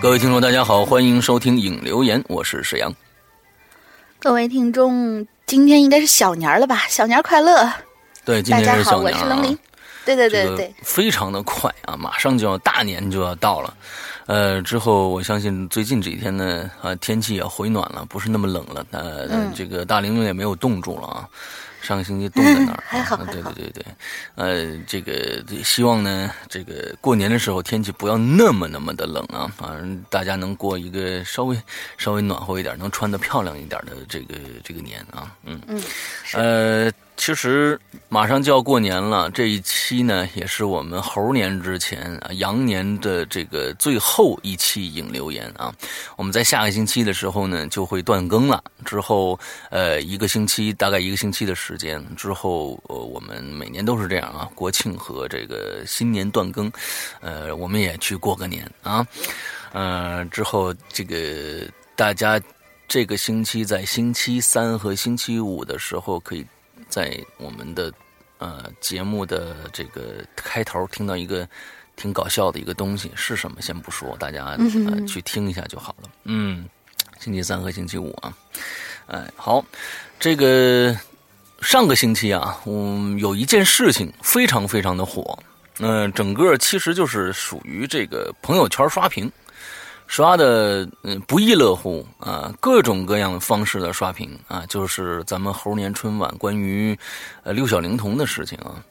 各位听众，大家好，欢迎收听《影留言》，我是沈阳。各位听众，今天应该是小年了吧？小年快乐！对，今天是小年。大家好，我是龙鳞。对对对对，非常的快啊，马上就要大年就要到了。呃，之后我相信最近这几天呢，啊，天气也回暖了，不是那么冷了。呃，这个大玲玲也没有冻住了啊。上个星期冻在那儿，还好，对对对对，呃，这个希望呢，这个过年的时候天气不要那么那么的冷啊，反正大家能过一个稍微稍微暖和一点，能穿的漂亮一点的这个这个年啊，嗯。嗯，呃。其实马上就要过年了，这一期呢也是我们猴年之前啊羊年的这个最后一期影留言啊。我们在下个星期的时候呢就会断更了，之后呃一个星期大概一个星期的时间之后，我们每年都是这样啊，国庆和这个新年断更，呃我们也去过个年啊，呃之后这个大家这个星期在星期三和星期五的时候可以。在我们的呃节目的这个开头听到一个挺搞笑的一个东西是什么？先不说，大家呃去听一下就好了。嗯，星期三和星期五啊，哎，好，这个上个星期啊，嗯，有一件事情非常非常的火，嗯，整个其实就是属于这个朋友圈刷屏。刷的嗯不亦乐乎啊，各种各样的方式的刷屏啊，就是咱们猴年春晚关于呃六小龄童的事情啊。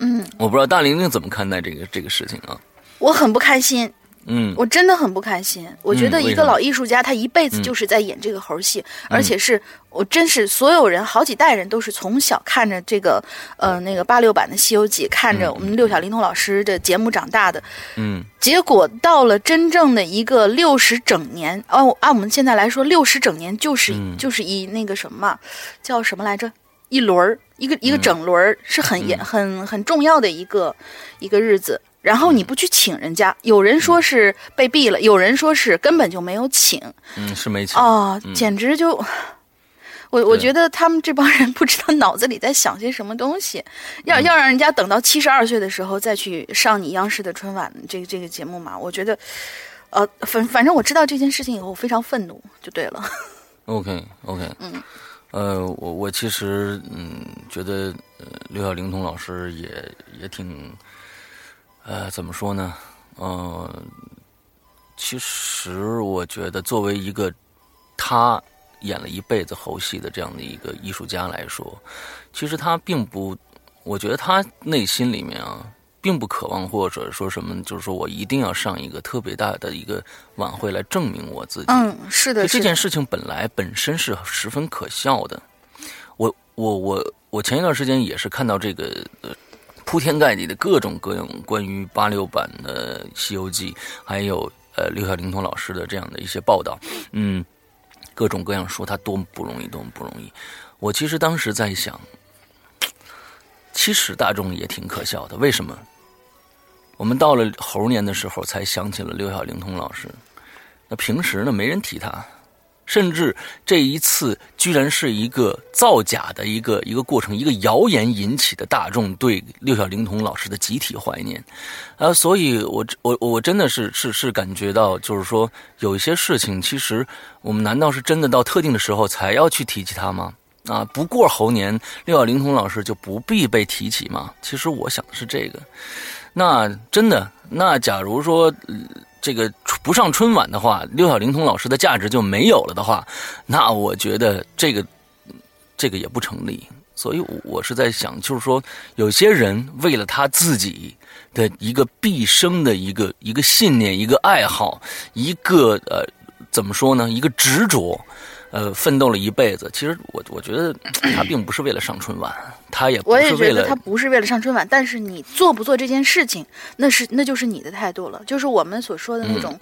嗯，我不知道大玲玲怎么看待这个这个事情啊。我很不开心，嗯。我真的很不开心。我觉得一个老艺术家，他一辈子嗯。就是在演这个猴戏，而且是我真是所有人好几代人都是从小看着这个呃那个八六版的《西游记》，看着我们六小龄童老师的节目长大的。嗯。结果到了真正的一个六十整年，哦，按我们现在来说，六十整年就是、嗯。就是一那个什么嘛，叫什么来着？一轮儿，一个一个整轮儿，是很严、很很重要的一个一个日子。然后你不去请人家，有人说是被毙了，有人说是根本就没有请嗯，是没请。哦，简直就。我我觉得他们这帮人不知道脑子里在想些什么东西，要要让人家等到七十二岁的时候再去上你央视的春晚这个这个节目嘛？我觉得，呃，反反正我知道这件事情以后，我非常愤怒，就对了。OK OK，嗯，呃，我我其实嗯觉得呃刘晓龄童老师也也挺，呃，怎么说呢？呃，其实我觉得作为一个他演了一辈子猴戏的这样的一个艺术家来说，其实他并不，我觉得他内心里面啊。并不渴望，或者说什么，就是说我一定要上一个特别大的一个晚会来证明我自己。嗯，是的，这件事情本来本身是十分可笑的。我我我我前一段时间也是看到这个呃铺天盖地的各种各样关于八六版的《西游记》，还有呃刘晓龄童老师的这样的一些报道，嗯，各种各样说他多么不容易，多么不容易。我其实当时在想，其实大众也挺可笑的，为什么？我们到了猴年的时候，才想起了刘晓龄童老师。那平时呢，没人提他，甚至这一次居然是一个造假的一个一个过程，一个谣言引起的大众对六小龄童老师的集体怀念，啊，所以我我我真的是是是感觉到，就是说有一些事情，其实我们难道是真的到特定的时候才要去提起它吗？啊，不过猴年六小龄童老师就不必被提起吗？其实我想的是这个。那真的，那假如说、呃这个不上春晚的话，六小龄童老师的价值就没有了的话，那我觉得这个这个也不成立。所以我是在想，就是说，有些人为了他自己的一个毕生的一个一个信念、一个爱好、一个呃怎么说呢，一个执着。呃，奋斗了一辈子，其实我我觉得他并不是为了上春晚，他也不我也是为了觉得他不是为了上春晚，但是你做不做这件事情，那是那就是你的态度了，就是我们所说的那种，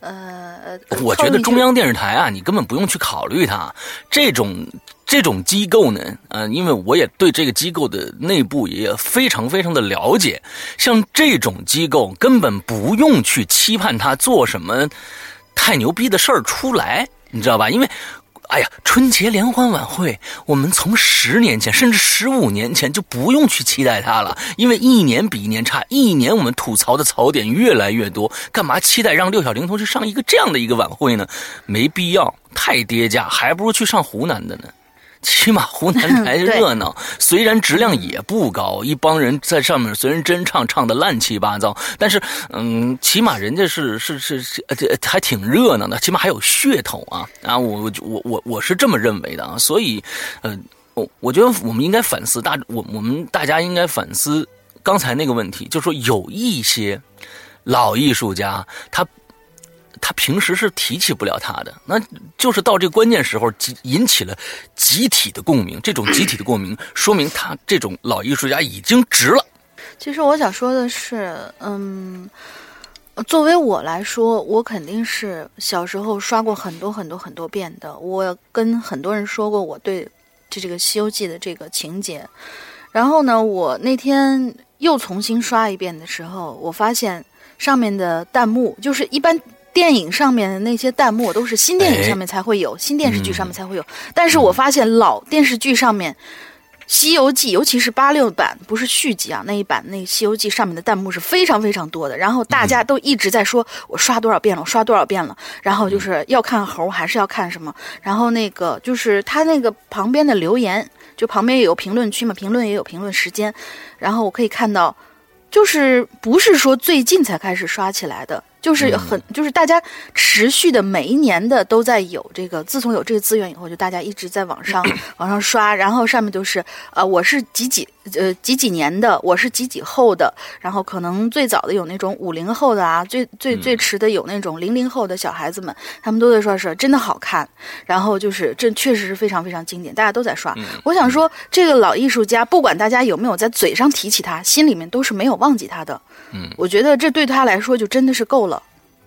呃，我觉得中央电视台啊，你根本不用去考虑它这种这种机构呢，呃，因为我也对这个机构的内部也非常非常的了解，像这种机构根本不用去期盼它做什么太牛逼的事儿出来，你知道吧？因为。哎呀，春节联欢晚会，我们从十年前甚至十五年前就不用去期待它了，因为一年比一年差，一年我们吐槽的槽点越来越多，干嘛期待让六小龄童去上一个这样的一个晚会呢？没必要，太跌价，还不如去上湖南的呢。起码湖南 台热闹，虽然质量也不高，一帮人在上面虽然真唱唱的乱七八糟，但是嗯，起码人家是是是是，呃，还挺热闹的，起码还有噱头啊啊！我我我我是这么认为的啊，所以呃，我我觉得我们应该反思大，我我们大家应该反思刚才那个问题，就是说有一些老艺术家他。他平时是提起不了他的，那就是到这个关键时候，引起了集体的共鸣。这种集体的共鸣，说明他这种老艺术家已经值了。其实我想说的是，嗯，作为我来说，我肯定是小时候刷过很多很多很多遍的。我跟很多人说过我对这这个《西游记》的这个情节，然后呢，我那天又重新刷一遍的时候，我发现上面的弹幕就是一般。电影上面的那些弹幕都是新电影上面才会有，哎、新电视剧上面才会有。但是我发现老电视剧上面，《西游记》尤其是八六版，不是续集啊，那一版那《西游记》上面的弹幕是非常非常多的。然后大家都一直在说：“我刷多少遍了，我刷多少遍了。”然后就是要看猴还是要看什么？然后那个就是他那个旁边的留言，就旁边也有评论区嘛，评论也有评论时间。然后我可以看到，就是不是说最近才开始刷起来的。就是很，就是大家持续的每一年的都在有这个，自从有这个资源以后，就大家一直在往上 往上刷，然后上面都是呃，我是几几呃几几年的，我是几几后的，然后可能最早的有那种五零后的啊，最最最迟的有那种零零后的小孩子们，他们都在说是真的好看，然后就是这确实是非常非常经典，大家都在刷。我想说，这个老艺术家，不管大家有没有在嘴上提起他，心里面都是没有忘记他的。嗯，我觉得这对他来说就真的是够了。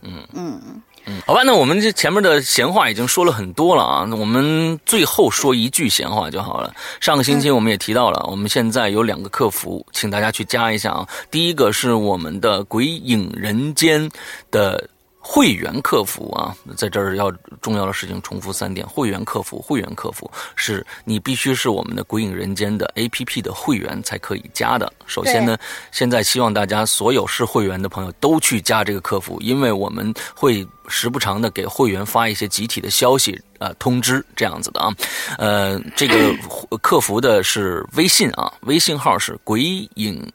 嗯嗯嗯，好吧，那我们这前面的闲话已经说了很多了啊，那我们最后说一句闲话就好了。上个星期我们也提到了，我们现在有两个客服，请大家去加一下啊。第一个是我们的《鬼影人间》的。会员客服啊，在这儿要重要的事情重复三点：会员客服，会员客服是你必须是我们的《鬼影人间》的 APP 的会员才可以加的。首先呢，现在希望大家所有是会员的朋友都去加这个客服，因为我们会时不常的给会员发一些集体的消息啊通知这样子的啊。呃，这个客服的是微信啊，微信号是鬼影。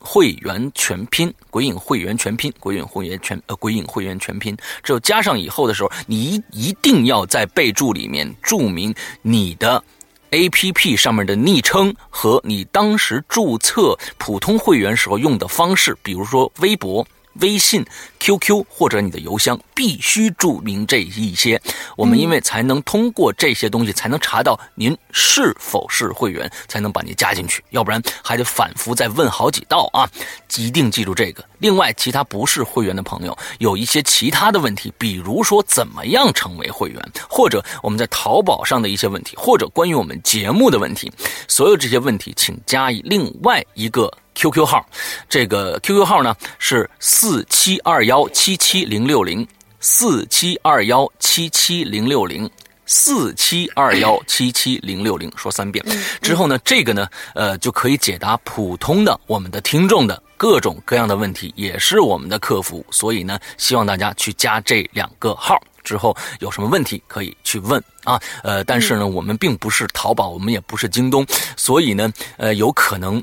会员全拼，鬼影会员全拼，鬼影会员全呃，鬼影会员全拼。只有加上以后的时候，你一一定要在备注里面注明你的 A P P 上面的昵称和你当时注册普通会员时候用的方式，比如说微博。微信、QQ 或者你的邮箱必须注明这一些，我们因为才能通过这些东西才能查到您是否是会员，才能把您加进去，要不然还得反复再问好几道啊！一定记住这个。另外，其他不是会员的朋友有一些其他的问题，比如说怎么样成为会员，或者我们在淘宝上的一些问题，或者关于我们节目的问题，所有这些问题，请加以另外一个。QQ 号，这个 QQ 号呢是四七二幺七七零六零，四七二幺七七零六零，四七二幺七七零六零，说三遍之后呢，这个呢，呃，就可以解答普通的我们的听众的各种各样的问题，也是我们的客服，所以呢，希望大家去加这两个号之后，有什么问题可以去问啊，呃，但是呢，我们并不是淘宝，我们也不是京东，所以呢，呃，有可能。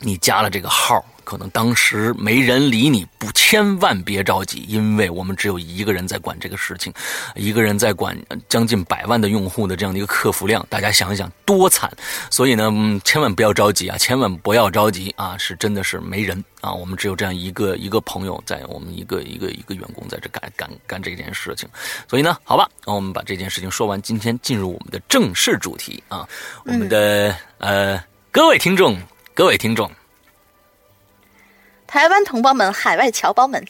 你加了这个号，可能当时没人理你，不，千万别着急，因为我们只有一个人在管这个事情，一个人在管将近百万的用户的这样的一个客服量，大家想一想多惨。所以呢，千万不要着急啊，千万不要着急啊，是真的是没人啊，我们只有这样一个一个朋友在，我们一个一个一个员工在这干干干这件事情。所以呢，好吧，那我们把这件事情说完，今天进入我们的正式主题啊，我们的呃各位听众。各位听众，台湾同胞们，海外侨胞们，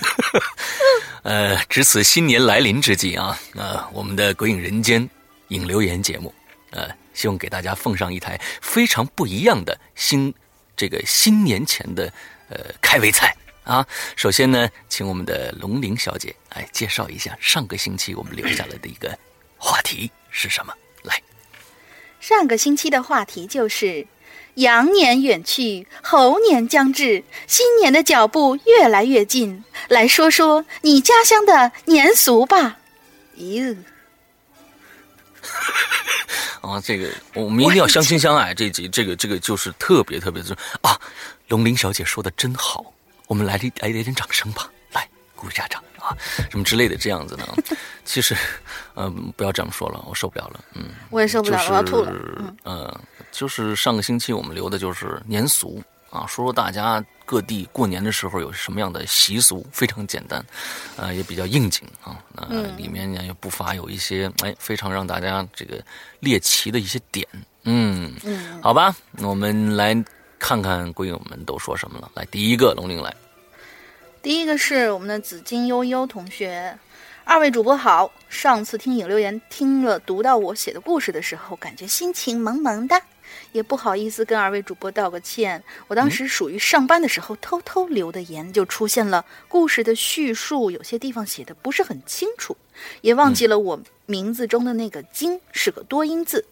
呃，值此新年来临之际啊，呃，我们的《鬼影人间》影留言节目，呃，希望给大家奉上一台非常不一样的新这个新年前的呃开胃菜啊。首先呢，请我们的龙玲小姐来介绍一下上个星期我们留下来的一个话题是什么？来，上个星期的话题就是。羊年远去，猴年将至，新年的脚步越来越近。来说说你家乡的年俗吧。哟，啊，这个我们一定要相亲相爱。这集这个这个就是特别特别的啊，龙玲小姐说的真好，我们来来来点掌声吧，来鼓一下掌。啊，什么之类的这样子呢？其实，嗯，不要这样说了，我受不了了。嗯，我也受不了，我要吐了。嗯，就是上个星期我们留的就是年俗啊，说说大家各地过年的时候有什么样的习俗，非常简单，呃，也比较应景啊。那里面呢也不乏有一些哎，非常让大家这个猎奇的一些点。嗯嗯，好吧，那我们来看看闺友们都说什么了。来，第一个龙玲来。第一个是我们的紫金悠悠同学，二位主播好。上次听影留言听了读到我写的故事的时候，感觉心情萌萌的，也不好意思跟二位主播道个歉。我当时属于上班的时候偷偷留的言，就出现了故事的叙述有些地方写的不是很清楚，也忘记了我名字中的那个“金”是个多音字。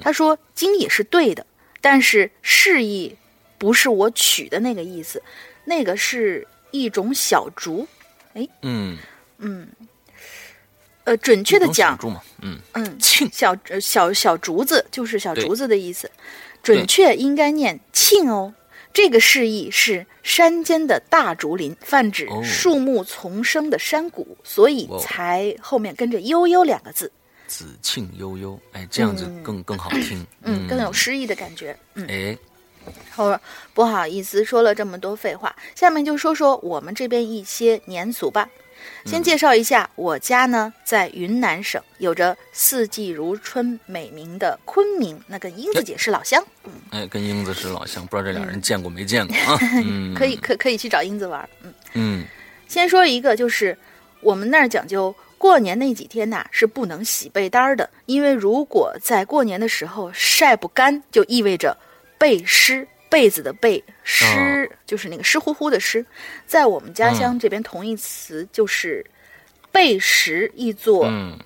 他说“金”也是对的，但是释义不是我取的那个意思，那个是。一种小竹，哎，嗯。嗯，呃，准确的讲，嗯。嗯，庆小小小竹子就是小竹子的意思，准确应该念庆哦。这个释义是山间的大竹林，泛指哦。树木丛生的山谷，所以才后面跟着“悠悠”两个字，子庆悠悠，哎，这样子嗯。更、更好听，嗯，更有诗意的感觉。嗯，哎，好，不好意思，说了这么多废话，下面就说说我们这边一些年俗吧。先介绍一下，我家呢在云南省，有着四季如春美名的昆明，那跟英子姐是老乡，嗯哎，跟英子是老乡，不知道这俩人见过没见过啊？嗯，可以可可以去找英子玩。嗯，嗯，先说一个，就是我们那儿讲究过年那几天呐、是不能洗被单儿的，因为如果在过年的时候晒不干，就意味着被湿。被子的被湿、就是那个湿乎乎的湿，在我们家乡这边同义词就是背时，译作、嗯，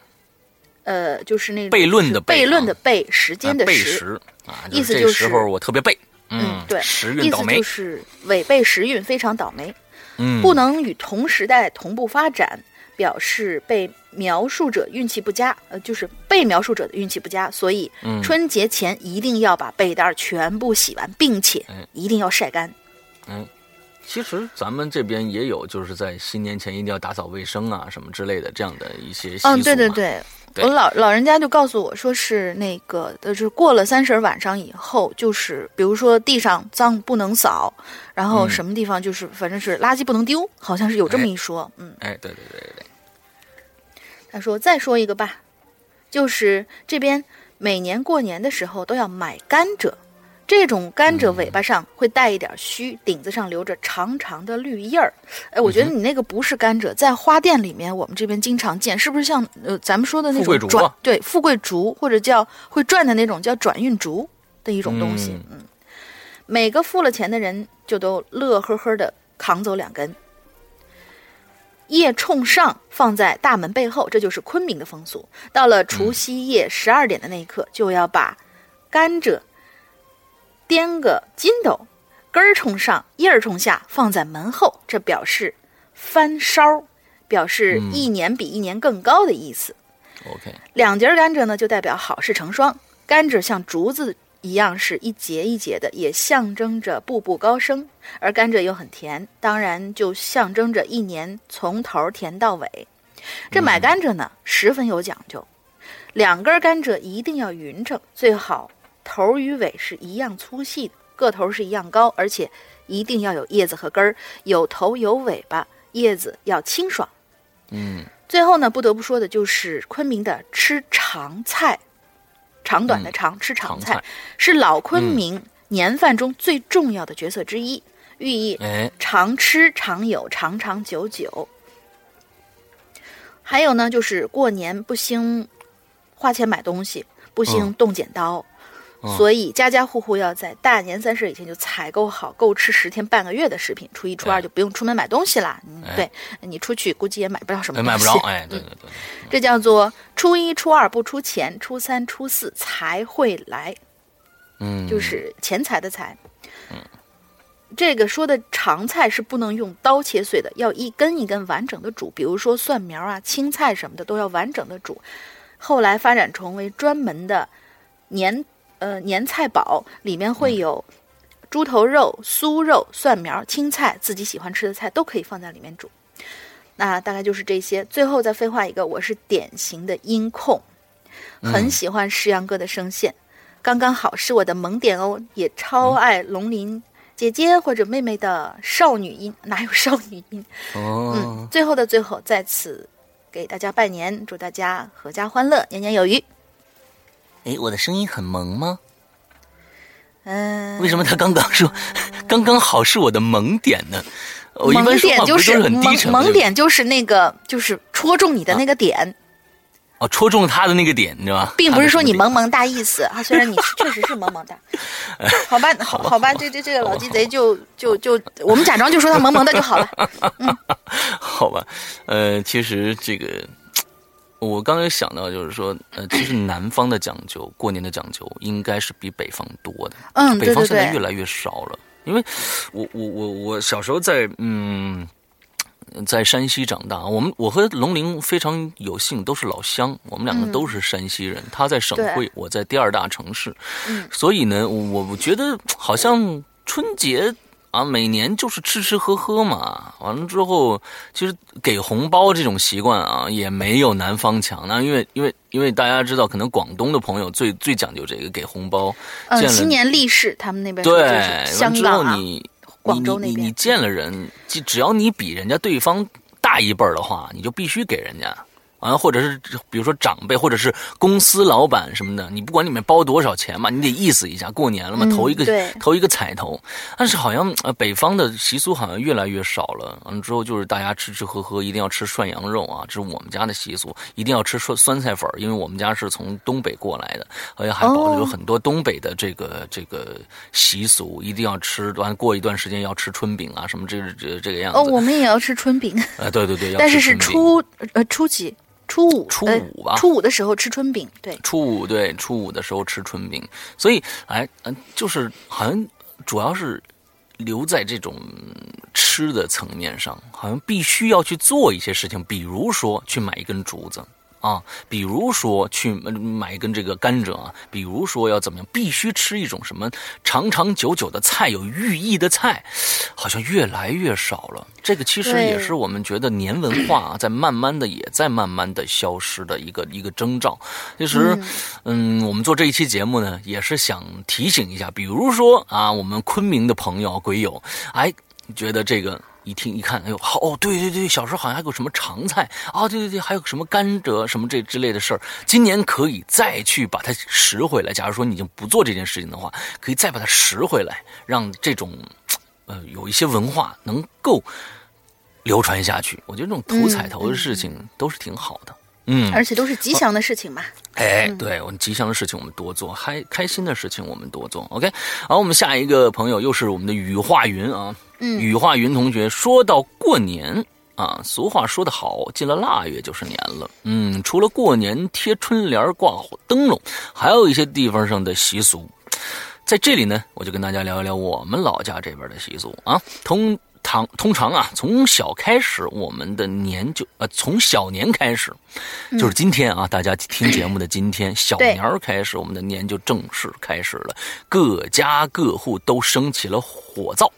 呃，就是那个悖论的悖论的悖，时间的时，时。啊，意思就是这时候我特别背，嗯，对，时运倒霉。意思就，是违背时运，非常倒霉。嗯，不能与同时代同步发展，表示被描述者运气不佳，呃，就是被描述者的运气不佳，所以嗯春节前一定要把被单儿全部洗完，并且哎一定要晒干。嗯其实咱们这边也有，就是在新年前一定要打扫卫生啊，什么之类的这样的一些习俗对对对。对。我老老人家就告诉我说是那个，呃就是过了三十儿晚上以后，就是比如说地上脏不能扫，然后嗯。什么地方就是反正是垃圾不能丢，好像是有这么一说。嗯，哎，对对对对对，他说再说一个吧，就是这边每年过年的时候都要买甘蔗，这种甘蔗尾巴上会带一点须，顶子上留着长长的绿叶儿。哎，我觉得你那个不是甘蔗，在花店里面我们这边经常见，是不是像呃咱们说的那富贵种转对富贵竹或者叫会转的那种叫转运竹的一种东西？嗯嗯，每个付了钱的人就都乐呵呵的扛走两根。叶冲上，放在大门背后，这就是昆明的风俗。到了除夕夜十二点的那一刻，就要把甘蔗颠个筋斗，根儿冲上，叶儿冲下，放在门后，这表示翻梢，表示一年比一年更高的意思。OK，两节甘蔗呢，就代表好事成双。甘蔗像竹子一样是一节一节的，也象征着步步高升。而甘蔗又很甜，当然就象征着一年从头甜到尾。这买甘蔗呢，十分有讲究，两根甘蔗一定要匀称，最好头与尾是一样粗细的，个头是一样高，而且一定要有叶子和根儿，有头有尾巴，叶子要清爽。嗯，最后呢，不得不说的就是昆明的吃长菜，长短的长，吃长菜是老昆明年饭中最重要的角色之一，寓意哎，常吃常有，长长久久。还有呢，就是过年不兴花钱买东西，不兴嗯。动剪刀，嗯所以家家户户要在大年三十以前就采购好够吃十天半个月的食品，初一初二哎就不用出门买东西啦。嗯，哎对你出去估计也买不了什么哎，东西，买不着，哎，对对对，这叫做初一初二不出钱，初三初四才会来。嗯，就是钱财的财。嗯这个说的长菜是不能用刀切碎的，要一根一根完整的煮。比如说蒜苗啊、青菜什么的都要完整的煮。后来发展成为专门的年呃年菜宝，里面会有猪头肉、酥肉、蒜苗、青菜，自己喜欢吃的菜都可以放在里面煮。那大概就是这些。最后再废话一个，我是典型的音控，很喜欢石阳哥的声线。刚刚好是我的萌点哦，也超爱龙鳞姐姐或者妹妹的少女音，哪有少女音？哦嗯，，最后的最后，在此给大家拜年，祝大家阖家欢乐，年年有余。哎，我的声音很萌吗？嗯，为什么他刚刚说 刚刚好是我的萌点呢？我一般萌说话点就是不是很低萌沉萌点就是那个就是戳中你的那个点，哦，戳中他的那个点，你知道吧？并不是说你萌萌哒意思啊，虽然你是确实是萌萌哒，好吧，好好吧，这这这个老鸡贼就就就我们假装就说他萌萌的就好了。好吧，呃，其实这个我刚才想到，就是说，呃，其实南方的讲究，过年的讲究应该是比北方多的。嗯，北方现在越来越少了，因为我我我我小时候在嗯。在山西长大，我们我和龙玲非常有幸，都是老乡，我们两个嗯都是山西人。他在省会，我在第二大城市，嗯所以呢，我我觉得好像春节啊，每年就是吃吃喝喝嘛。完了之后，其实给红包这种习惯啊，也没有南方强。那因为因为因为大家知道，可能广东的朋友最最讲究这个给红包。嗯，新年利是他们那边对，香港啊，你广州那边，你见了人，只只要你比人家对方大一辈儿的话，你就必须给人家。啊，或者是比如说长辈，或者是公司老板什么的，你不管里面包多少钱嘛，你得意思一下，过年了嘛，投一个投一个彩头。但是好像呃，北方的习俗好像越来越少了。完了之后就是大家吃吃喝喝，一定要吃涮羊肉啊，这是我们家的习俗，一定要吃酸酸菜粉，因为我们家是从东北过来的，好像还保留很多东北的这个这个习俗，一定要吃。完过一段时间要吃春饼啊，什么这这这个样子。哦，我们也要吃春饼。啊，对对对，但是是初呃初几。初五，初五吧。初五的时候吃春饼，对。初五对，初五的时候吃春饼，所以哎，嗯，就是好像主要是留在这种吃的层面上，好像必须要去做一些事情，比如说去买一根竹子。啊，比如说去买一根这个甘蔗啊，比如说要怎么样，必须吃一种什么长长久久的菜，有寓意的菜，好像越来越少了。这个其实也是我们觉得年文化啊，在慢慢的也在慢慢的消失的一个一个征兆。其实，嗯，我们做这一期节目呢，也是想提醒一下，比如说啊，我们昆明的朋友鬼友，哎，觉得这个。一听一看，哎呦，好哦，对对对，小时候好像还有什么长菜啊，对对对，还有什么甘蔗什么这之类的事儿，今年可以再去把它拾回来。假如说你已经不做这件事情的话，可以再把它拾回来，让这种呃有一些文化能够流传下去。我觉得这种图彩头的事情都是挺好的。嗯，而且都是吉祥的事情嘛。哎，对我们吉祥的事情我们多做，开开心的事情我们多做。OK，好，我们下一个朋友又是我们的雨化云啊。嗯，羽化云同学说到过年啊，俗话说得好，进了腊月就是年了。嗯，除了过年贴春联、挂灯笼，还有一些地方上的习俗，在这里呢，我就跟大家聊一聊我们老家这边的习俗啊。通。常通常啊，从小开始，我们的年就呃，从小年开始，就是今天啊，大家听节目的今天，小年儿开始，我们的年就正式开始了。各家各户都升起了火灶，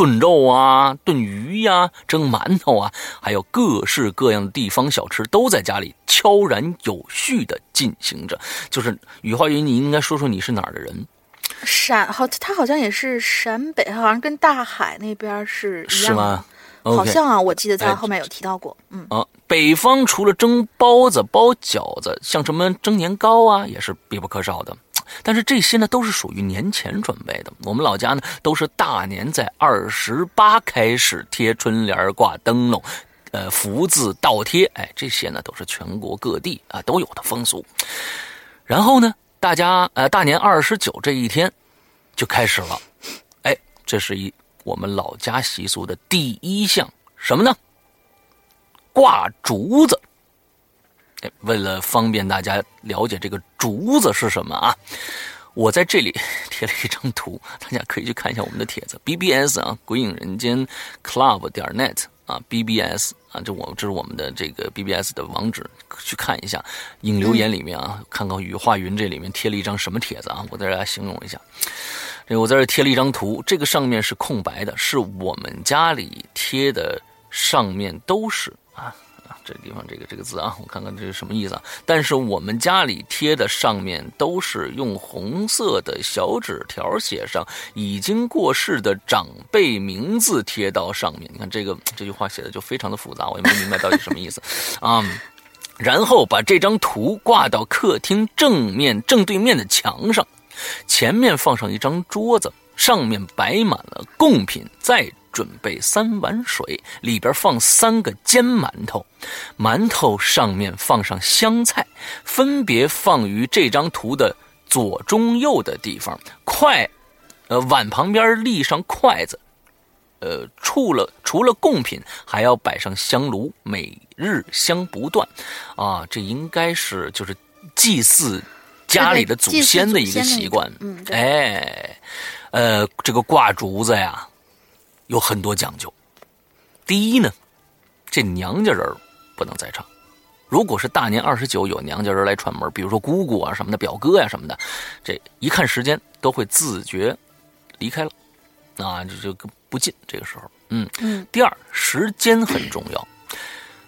炖肉啊，炖鱼呀，蒸馒头啊，还有各式各样的地方小吃，都在家里悄然有序的进行着。就是雨花云，你应该说说你是哪儿的人？陕好，他好像也是陕北，好像跟大海那边是一样。是吗？好像啊，我记得在后面有提到过。嗯。啊，北方除了蒸包子、包饺子，像什么蒸年糕啊，也是必不可少的。但是这些呢，都是属于年前准备的。我们老家呢，都是大年在二十八开始贴春联、挂灯笼，呃，福字倒贴。哎，这些呢，都是全国各地啊都有的风俗。然后呢？大家呃，大年二十九这一天就开始了，哎，这是一我们老家习俗的第一项什么呢？挂竹子。为了方便大家了解这个竹子是什么啊，我在这里贴了一张图，大家可以去看一下我们的帖子，BBS 啊，鬼影人间 Club 点 net 啊，BBS。啊，这我这是我们的这个 BBS 的网址，去看一下。引留言里面啊，看看羽化云这里面贴了一张什么帖子啊？我在这来形容一下。这个我在这贴了一张图，这个上面是空白的，是我们家里贴的，上面都是啊。这地方这个这个字啊，我看看这是什么意思啊？但是我们家里贴的上面都是用红色的小纸条写上已经过世的长辈名字贴到上面。你看这个这句话写的就非常的复杂，我也没明白到底什么意思啊。然后把这张图挂到客厅正面正对面的墙上，前面放上一张桌子，上面摆满了贡品，再。准备三碗水，里边放三个煎馒头，馒头上面放上香菜，分别放于这张图的左、中、右的地方。筷，呃，碗旁边立上筷子，呃，除了除了贡品，还要摆上香炉，每日香不断。啊，这应该是就是祭祀家里的祖先的一个习惯。嗯，哎，呃，这个挂竹子呀。有很多讲究。第一呢，这娘家人不能在场。如果是大年二十九有娘家人来串门，比如说姑姑啊什么的、表哥呀什么的，这一看时间都会自觉离开了。啊，这就不进这个时候。嗯嗯。第二，时间很重要，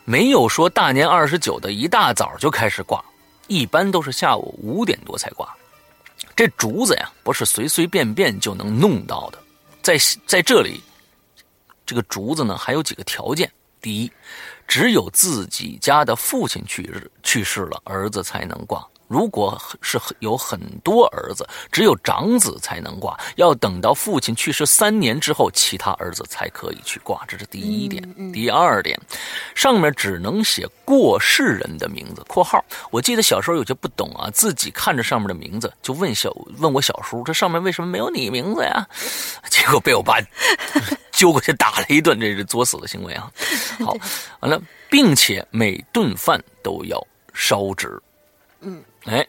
没有说大年二十九的一大早就开始挂，一般都是下午五点多才挂。这竹子呀，不是随随便便就能弄到的，在在这里，这个竹子呢还有几个条件。第一，只有自己家的父亲去世去世了，儿子才能挂。如果是有很多儿子，只有长子才能挂，要等到父亲去世三年之后，其他儿子才可以去挂。这是第一点。第二点，上面只能写过世人的名字（括号）。我记得小时候有些不懂啊，自己看着上面的名字，就问小问我小叔：“这上面为什么没有你名字呀？” 结果被我爸揪过去打了一顿，这是作死的行为啊！好，完了，并且每顿饭都要烧纸。嗯。哎，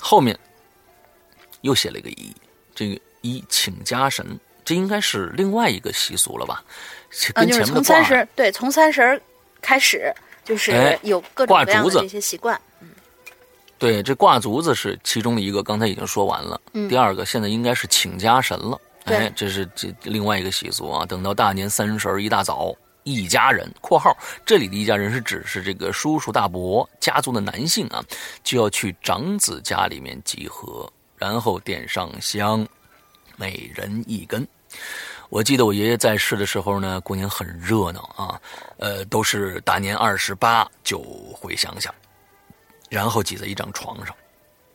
后面又写了一个一，这个一请家神，这应该是另外一个习俗了吧？嗯，就是从三十对，从三十开始，就是有各种各样的这些习惯。嗯，对，这挂竹子是其中的一个，刚才已经说完了。嗯，第二个现在应该是请家神了。哎，这是这另外一个习俗啊。等到大年三十一大早。一家人（括号这里的一家人是指是这个叔叔大伯家族的男性啊），就要去长子家里面集合，然后点上香，每人一根。我记得我爷爷在世的时候呢，过年很热闹啊，呃，都是大年二十八就回乡下，然后挤在一张床上，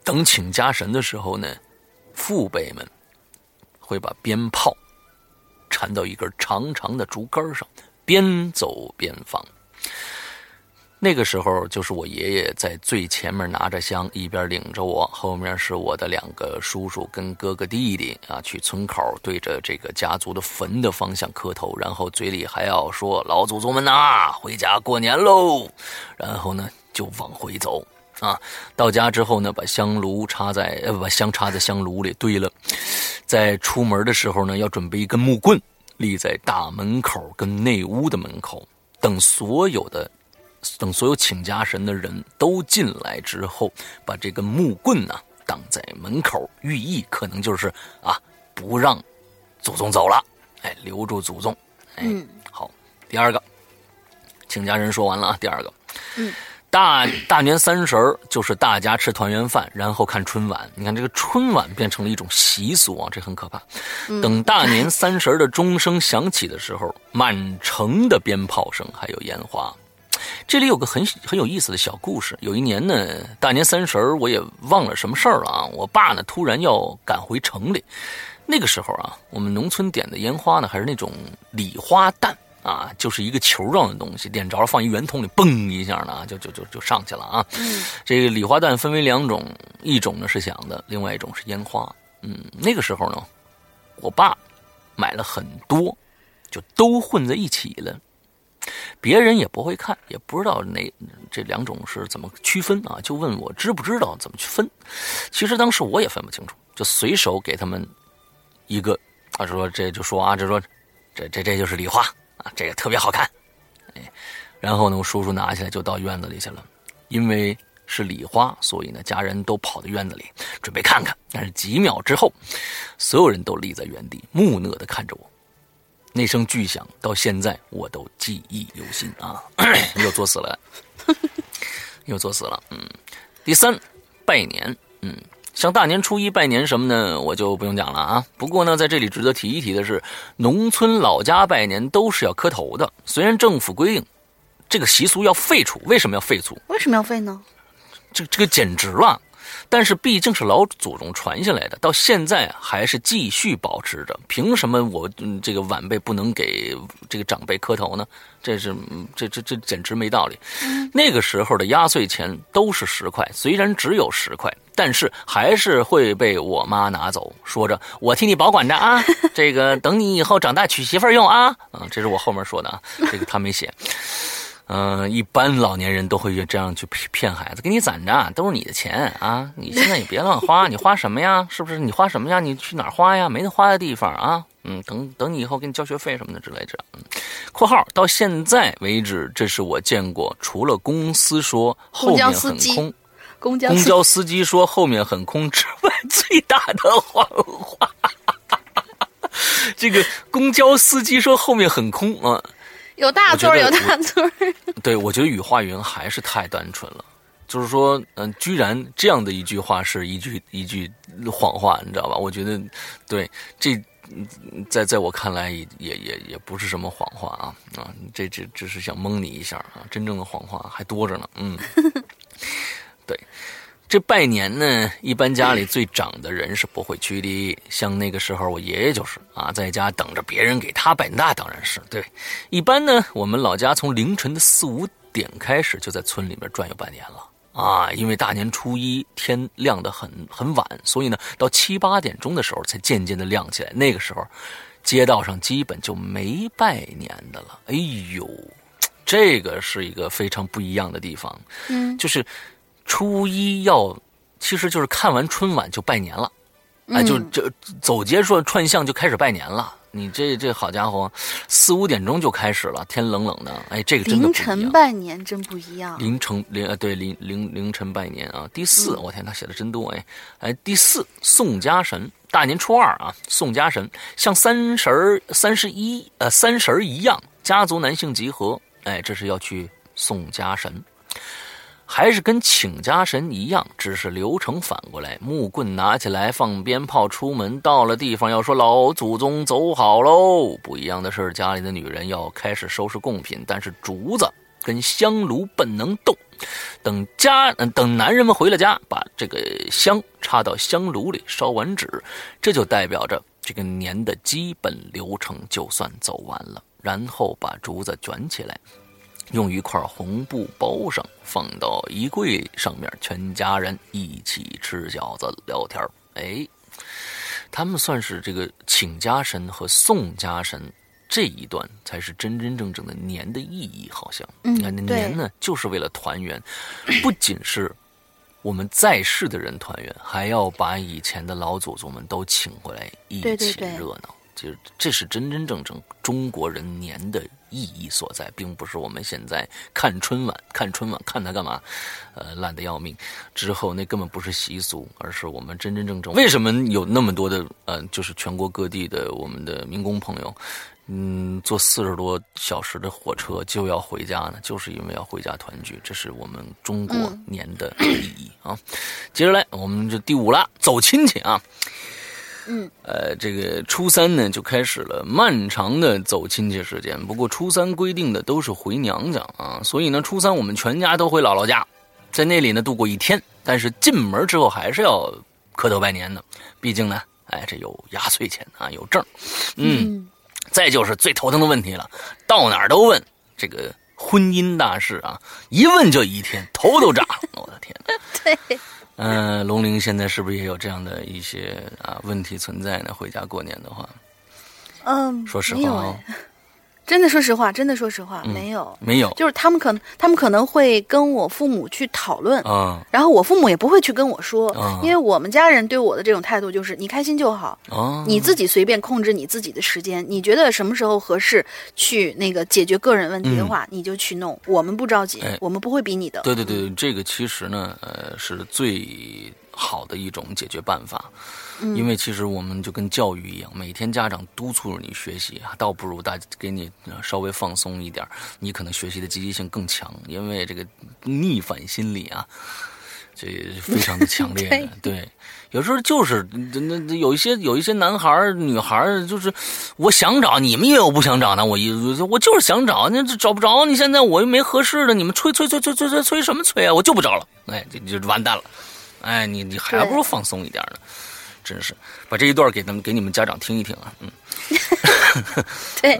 等请家神的时候呢，父辈们会把鞭炮缠到一根长长的竹竿上。边走边放，那个时候就是我爷爷在最前面拿着香，一边领着我，后面是我的两个叔叔跟哥哥弟弟啊，去村口对着这个家族的坟的方向磕头，然后嘴里还要说“老祖宗们呐，回家过年喽”，然后呢就往回走啊。到家之后呢，把香炉插在呃，把香插在香炉里堆了，在出门的时候呢，要准备一根木棍。立在大门口跟内屋的门口，等所有的，等所有请家神的人都进来之后，把这根木棍呢挡在门口，寓意可能就是啊，不让祖宗走了，哎，留住祖宗。嗯，好，第二个，请家人说完了啊，第二个，嗯。大大年三十儿就是大家吃团圆饭，然后看春晚。你看这个春晚变成了一种习俗啊，这很可怕。等大年三十儿的钟声响起的时候，满城的鞭炮声还有烟花。这里有个很很有意思的小故事。有一年呢，大年三十儿我也忘了什么事儿了啊。我爸呢突然要赶回城里，那个时候啊，我们农村点的烟花呢还是那种礼花弹。啊，就是一个球状的东西，点着了放一圆筒里，嘣一下呢，就就就就上去了啊。嗯，这个礼花弹分为两种，一种呢是响的，另外一种是烟花。嗯，那个时候呢，我爸买了很多，就都混在一起了。别人也不会看，也不知道哪这两种是怎么区分啊，就问我知不知道怎么去分。其实当时我也分不清楚，就随手给他们一个，他说这就说啊，就说这这这就是礼花。这个特别好看，哎，然后呢，我叔叔拿起来就到院子里去了，因为是礼花，所以呢，家人都跑到院子里准备看看。但是几秒之后，所有人都立在原地，木讷的看着我。那声巨响到现在我都记忆犹新啊！又作死了，又作死了。嗯，第三，拜年。嗯。像大年初一拜年什么呢？我就不用讲了啊。不过呢，在这里值得提一提的是，农村老家拜年都是要磕头的。虽然政府规定这个习俗要废除，为什么要废除？为什么要废呢？这这个简直了！但是毕竟是老祖宗传下来的，到现在还是继续保持着。凭什么我这个晚辈不能给这个长辈磕头呢？这是这这这简直没道理。那个时候的压岁钱都是十块，虽然只有十块，但是还是会被我妈拿走，说着我替你保管着啊，这个等你以后长大娶媳妇用啊。啊，这是我后面说的啊，这个他没写。嗯，一般老年人都会这样去骗孩子，给你攒着，都是你的钱啊！你现在也别乱花，你花什么呀？是不是？你花什么呀？你去哪儿花呀？没得花的地方啊！嗯，等等你以后给你交学费什么的之类的。嗯，括号到现在为止，这是我见过除了公司说后面很空，公交公交司机说后面很空之外最大的谎话。这个公交司机说后面很空啊，有大座有大座 对，我觉得羽化云还是太单纯了。就是说，嗯，居然这样的一句话是一句一句谎话，你知道吧？我觉得，对，这在在我看来也也也也不是什么谎话啊啊，这这只是想蒙你一下啊，真正的谎话还多着呢。嗯，对，这拜年呢，一般家里最长的人是不会去的。像那个时候，我爷爷就是啊，在家等着别人给他拜，那当然是对。一般呢，我们老家从凌晨的四五点开始，就在村里面转悠半年了。啊，因为大年初一天亮得很很晚，所以呢，到七八点钟的时候才渐渐的亮起来。那个时候，街道上基本就没拜年的了。哎呦，这个是一个非常不一样的地方。嗯，就是初一要，其实就是看完春晚就拜年了，哎，就就走街说串巷就开始拜年了。你这这好家伙，四五点钟就开始了，天冷冷的，哎，这个真的凌晨拜年真不一样。凌晨凌呃对凌凌凌晨拜年啊，第四，我天，他写的真多哎。哎，第四宋家神，大年初二啊，送家神，像三十儿、三十一呃三十儿一样，家族男性集合，哎，这是要去送家神。还是跟请家神一样，只是流程反过来。木棍拿起来，放鞭炮，出门到了地方要说老祖宗走好喽。不一样的是，家里的女人要开始收拾贡品，但是竹子跟香炉本能动。等家等男人们回了家，把这个香插到香炉里，烧完纸，这就代表着这个年的基本流程就算走完了。然后把竹子卷起来。用一块红布包上，放到衣柜上面，全家人一起吃饺子聊天哎，他们算是这个请家神和送家神这一段，才是真真正正的年的意义。好像，嗯，那年呢，就是为了团圆，不仅是我们在世的人团圆，还要把以前的老祖宗们都请回来一起热闹。就这是真真正正中国人年的。意义所在，并不是我们现在看春晚，看春晚看它干嘛？呃，烂得要命。之后那根本不是习俗，而是我们真真正正为什么有那么多的呃，就是全国各地的我们的民工朋友，嗯，坐四十多小时的火车就要回家呢？就是因为要回家团聚，这是我们中国年的意义啊。接着来，我们就第五了，走亲戚啊。嗯，呃，这个初三呢就开始了漫长的走亲戚时间。不过初三规定的都是回娘家啊，所以呢，初三我们全家都回姥姥家，在那里呢度过一天。但是进门之后还是要磕头拜年的，毕竟呢，哎，这有压岁钱啊，有证。嗯，再就是最头疼的问题了，到哪儿都问这个婚姻大事啊，一问就一天，头都炸了。我的天对。嗯，龙陵现在是不是也有这样的一些啊问题存在呢？回家过年的话，嗯，说实话。真的，说实话，真的，说实话，没有，没有，就是他们可能，他们可能会跟我父母去讨论，啊，然后我父母也不会去跟我说，因为我们家人对我的这种态度就是你开心就好，你自己随便控制你自己的时间，你觉得什么时候合适去那个解决个人问题的话，你就去弄，我们不着急，我们不会逼你的。对对对，这个其实呢，呃，是最好的一种解决办法。因为其实我们就跟教育一样，每天家长督促着你学习，倒不如大给你稍微放松一点，你可能学习的积极性更强。因为这个逆反心理啊，这非常的强烈。对，有时候就是有一些有一些男孩女孩就是我想找你们也有不想找的，我一我就是想找，那找不着。你现在我又没合适的，你们催催催催催催催什么催啊？我就不找了，哎，就就完蛋了。哎，你你还不如放松一点呢。真是把这一段给他们给你们家长听一听啊，嗯，对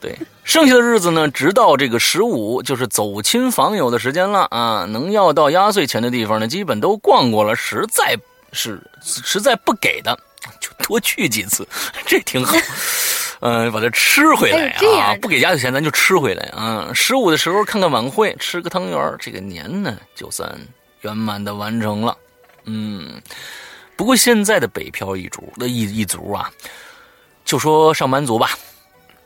对，剩下的日子呢，直到这个十五，就是走亲访友的时间了啊，能要到压岁钱的地方呢，基本都逛过了，实在是实在不给的，就多去几次，这挺好，嗯，把它吃回来啊，不给压岁钱咱就吃回来啊，十五的时候看看晚会，吃个汤圆，这个年呢就算圆满的完成了，嗯。不过现在的北漂一族的一一族啊，就说上班族吧，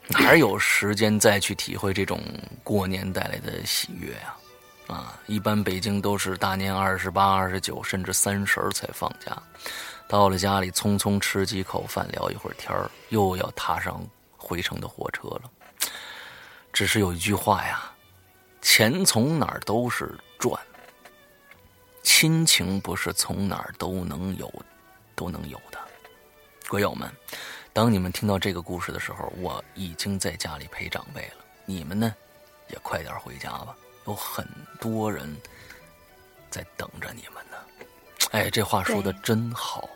哪有时间再去体会这种过年带来的喜悦啊？啊，一般北京都是大年二十八、二十九，甚至三十才放假。到了家里，匆匆吃几口饭，聊一会儿天儿，又要踏上回程的火车了。只是有一句话呀，钱从哪儿都是赚，亲情不是从哪儿都能有，都能有的。鬼友们，当你们听到这个故事的时候，我已经在家里陪长辈了。你们呢，也快点回家吧，有很多人在等着你们呢。哎，这话说的真好。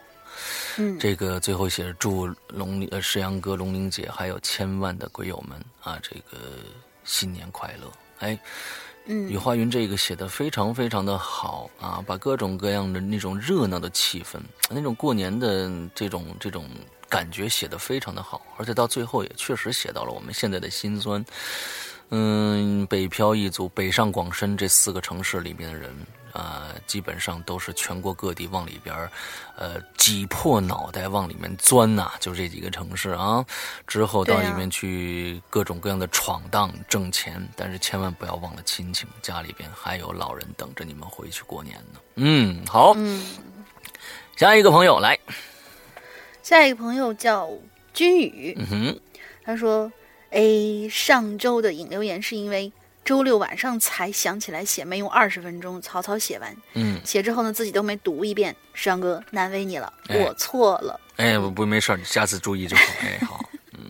嗯，这个最后写着祝龙呃石阳哥、龙玲姐还有千万的鬼友们啊，这个新年快乐！哎，雨花云这个写的非常非常的好啊，把各种各样的那种热闹的气氛，那种过年的这种这种感觉写的非常的好，而且到最后也确实写到了我们现在的心酸。嗯，北漂一族、北上广深这四个城市里面的人。啊，基本上都是全国各地往里边呃，挤破脑袋往里面钻呐，就这几个城市啊。之后到里面去各种各样的闯荡挣钱，但是千万不要忘了亲情，家里边还有老人等着你们回去过年呢。嗯，好，嗯，下一个朋友来，下一个朋友叫君宇，嗯哼，他说，哎，上周的引流言是因为。周六晚上才想起来写，没用二十分钟草草写完。嗯，写之后呢，自己都没读一遍。山哥，难为你了，我错了。哎，不不，没事你下次注意就好。哎，好。嗯，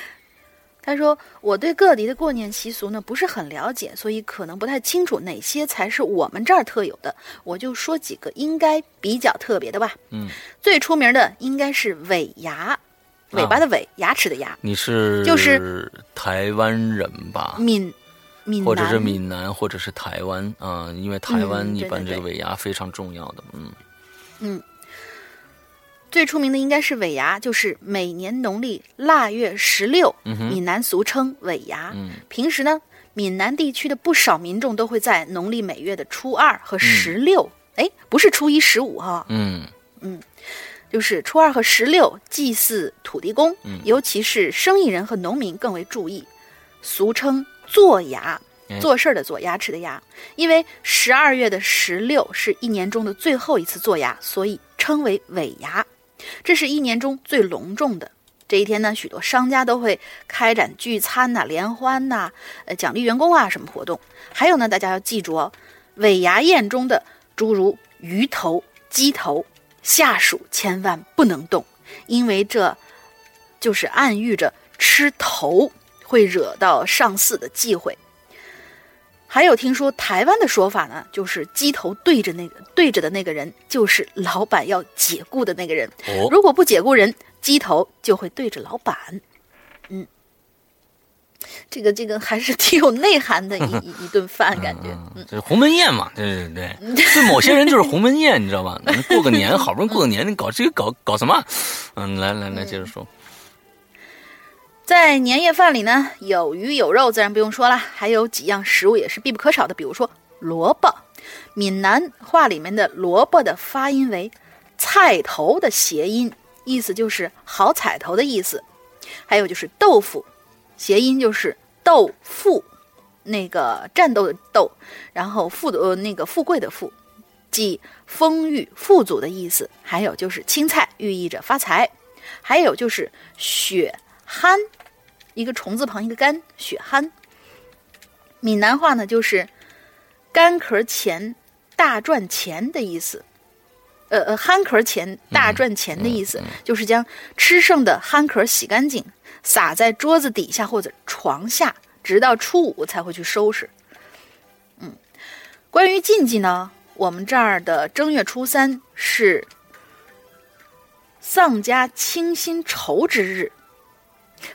他说我对各地的过年习俗呢不是很了解，所以可能不太清楚哪些才是我们这儿特有的。我就说几个应该比较特别的吧。嗯，最出名的应该是尾牙，尾巴的尾，牙齿的牙。你是就是台湾人吧？闽。或者是闽南，或者是台湾啊，因为台湾一般这个尾牙非常重要的，嗯。嗯，最出名的应该是尾牙，就是每年农历腊月十六，闽南俗称尾牙。平时呢，闽南地区的不少民众都会在农历每月的初二和十六，哎，不是初一十五哈，嗯。嗯，就是初二和十六祭祀土地公，尤其是生意人和农民更为注意，俗称。做牙，做事儿的做，牙齿的牙。因为十二月的十六是一年中的最后一次做牙，所以称为尾牙。这是一年中最隆重的这一天呢，许多商家都会开展聚餐呐、联欢呐、呃奖励员工啊什么活动。还有呢，大家要记住哦，尾牙宴中的诸如鱼头、鸡头，下属千万不能动，因为这就是暗喻着吃头。会惹到上司的忌讳。还有听说台湾的说法呢，就是鸡头对着那个对着的那个人，就是老板要解雇的那个人。哦，如果不解雇人，鸡头就会对着老板。嗯，这个这个还是挺有内涵的一 一顿饭，感觉。嗯，这鸿门宴嘛，对对对，对 某些人就是鸿门宴，你知道吧？过个年，好不容易过个年，你搞这个搞搞什么？嗯，来来来，接着说。在年夜饭里呢，有鱼有肉，自然不用说了。还有几样食物也是必不可少的，比如说萝卜。闽南话里面的萝卜的发音为“菜头”的谐音，意思就是好彩头的意思。还有就是豆腐，谐音就是豆腐，那个战斗的斗，然后富的呃那个富贵的富，即丰裕富足的意思。还有就是青菜，寓意着发财。还有就是雪憨。一个虫字旁，一个干，血憨。闽南话呢，就是干壳钱大赚钱的意思。呃呃，憨壳钱大赚钱的意思，就是将吃剩的憨壳洗干净，撒在桌子底下或者床下，直到初五才会去收拾。嗯，关于禁忌呢，我们这儿的正月初三是丧家清心愁之日。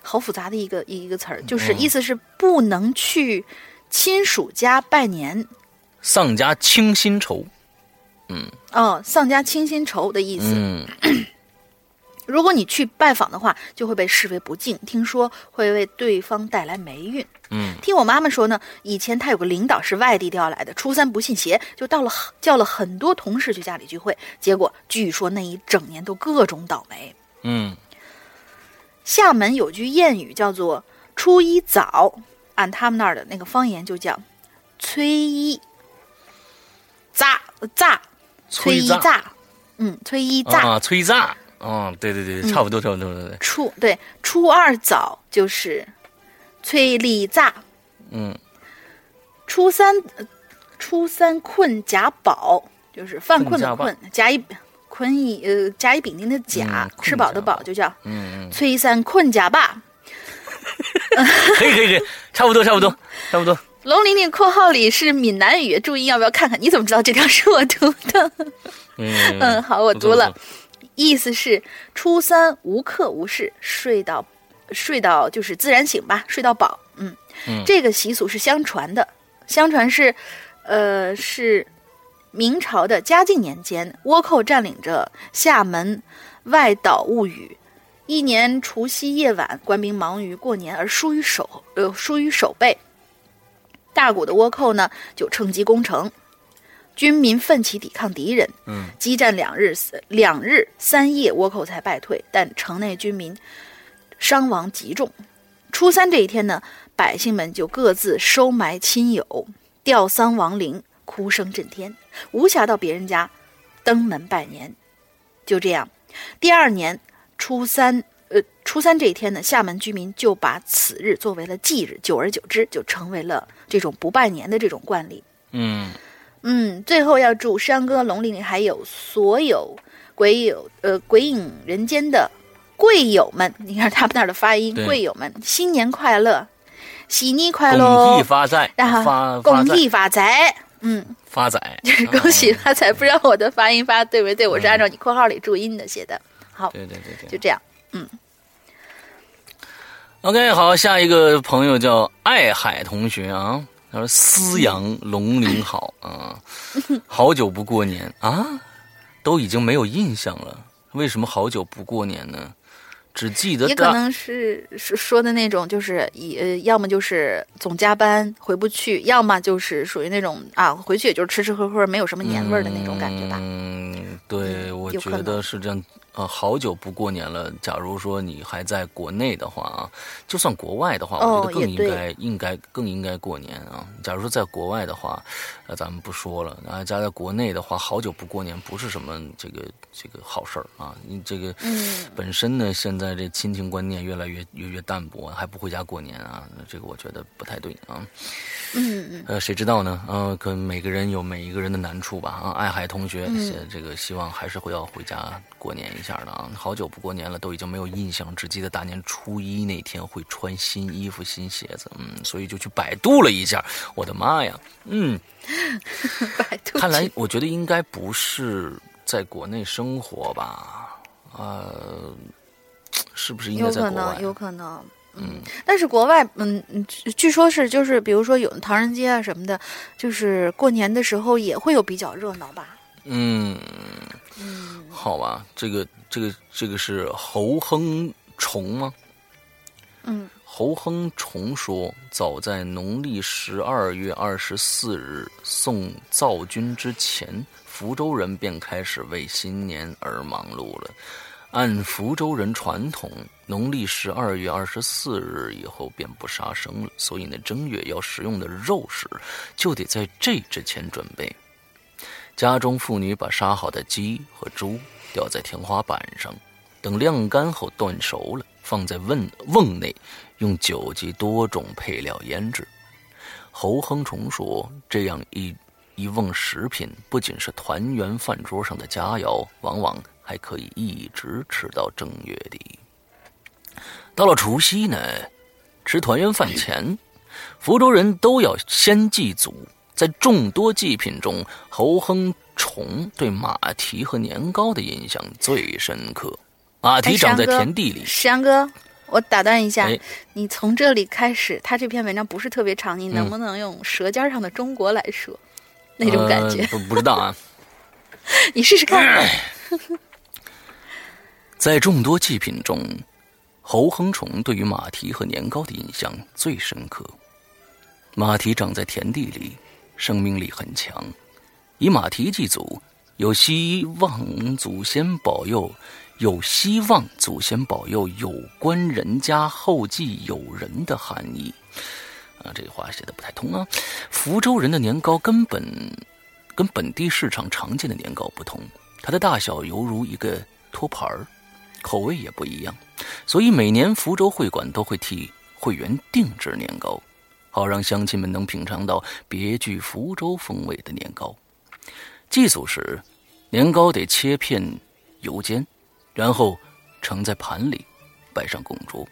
好复杂的一个一个词儿，就是意思是不能去亲属家拜年，丧家清心愁。嗯，哦，丧家清心愁的意思。嗯，如果你去拜访的话，就会被视为不敬，听说会为对方带来霉运。嗯，听我妈妈说呢，以前她有个领导是外地调来的，初三不信邪，就到了叫了很多同事去家里聚会，结果据说那一整年都各种倒霉。嗯。厦门有句谚语叫做“初一早”，按他们那儿的那个方言就叫“催一炸炸”，催一炸，嗯，催一炸啊，初一炸，哦，对对对，差不多差不多对对。初对初二早就是催力炸，嗯，初三初三困贾宝，就是犯困的困，甲乙困乙呃甲乙丙丁的甲，吃饱的饱就叫嗯嗯，初三困甲罢。可以可以可以，差不多差不多差不多。龙玲玲括号里是闽南语，注意要不要看看？你怎么知道这条是我读的？嗯嗯，好，我读了，意思是初三无课无事，睡到睡到就是自然醒吧，睡到饱。嗯，这个习俗是相传的，相传是呃是明朝的嘉靖年间，倭寇占领着厦门外岛物语，一年除夕夜晚，官兵忙于过年而疏于守呃疏于守备。大股的倭寇呢，就趁机攻城，军民奋起抵抗敌人。嗯，激战两日，两日三夜，倭寇才败退。但城内军民伤亡极重。初三这一天呢，百姓们就各自收埋亲友，吊丧亡灵，哭声震天，无暇到别人家登门拜年。就这样，第二年初三。呃，初三这一天呢，厦门居民就把此日作为了忌日，久而久之就成为了这种不拜年的这种惯例。嗯嗯，最后要祝山歌、龙玲玲还有所有鬼友呃鬼影人间的贵友们，你看他们那儿的发音，贵友们新年快乐，喜你快乐，恭喜发财，然后发恭喜发财，嗯，发财，就是恭喜发财。不知道我的发音发对不对？我是按照你括号里注音的写的。好，对对对对，就这样，嗯。OK，好，下一个朋友叫爱海同学啊，他说：“思阳龙鳞好啊，好久不过年啊，都已经没有印象了，为什么好久不过年呢？只记得也可能是说说的那种，就是以呃，要么就是总加班回不去，要么就是属于那种啊，回去也就是吃吃喝喝，没有什么年味儿的那种感觉吧。嗯，对，我觉得是这样。呃，好久不过年了。假如说你还在国内的话啊，就算国外的话，哦、我觉得更应该应该更应该过年啊。假如说在国外的话，呃，咱们不说了。啊，家在国内的话，好久不过年不是什么这个这个好事儿啊。你这个嗯，本身呢，现在这亲情观念越来越越越淡薄，还不回家过年啊，这个我觉得不太对啊。嗯嗯。呃，谁知道呢？呃，可能每个人有每一个人的难处吧。啊，爱海同学，嗯、这个希望还是会要回家过年一下的啊。好久不过年了，都已经没有印象，只记得大年初一那天会穿新衣服、新鞋子。嗯，所以就去百度了一下。我的妈呀！嗯，百度。看来我觉得应该不是在国内生活吧？呃，是不是应该在国外？有可能，有可能。嗯，但是国外，嗯嗯，据说是就是，比如说有唐人街啊什么的，就是过年的时候也会有比较热闹吧。嗯嗯，好吧，这个这个这个是侯亨崇吗？嗯，侯亨崇说，早在农历十二月二十四日送灶君之前，福州人便开始为新年而忙碌了。按福州人传统，农历十二月二十四日以后便不杀生了，所以呢，正月要食用的肉食就得在这之前准备。家中妇女把杀好的鸡和猪吊在天花板上，等晾干后炖熟了，放在瓮瓮内，用酒及多种配料腌制。侯亨崇说：“这样一一瓮食品，不仅是团圆饭桌上的佳肴，往往……”还可以一直吃到正月底。到了除夕呢，吃团圆饭前，福州人都要先祭祖。在众多祭品中，侯亨崇对马蹄和年糕的印象最深刻。马蹄长在田地里。石阳哥，我打断一下，哎、你从这里开始，他这篇文章不是特别长，你能不能用《舌尖上的中国》来说、嗯、那种感觉？不知道啊，你试试看。在众多祭品中，侯亨崇对于马蹄和年糕的印象最深刻。马蹄长在田地里，生命力很强。以马蹄祭祖，有希望祖先保佑，有希望祖先保佑有关人家后继有人的含义。啊，这话写的不太通啊。福州人的年糕根本跟本地市场常见的年糕不同。它的大小犹如一个托盘儿，口味也不一样，所以每年福州会馆都会替会员定制年糕，好让乡亲们能品尝到别具福州风味的年糕。祭祖时，年糕得切片油煎，然后盛在盘里，摆上供桌。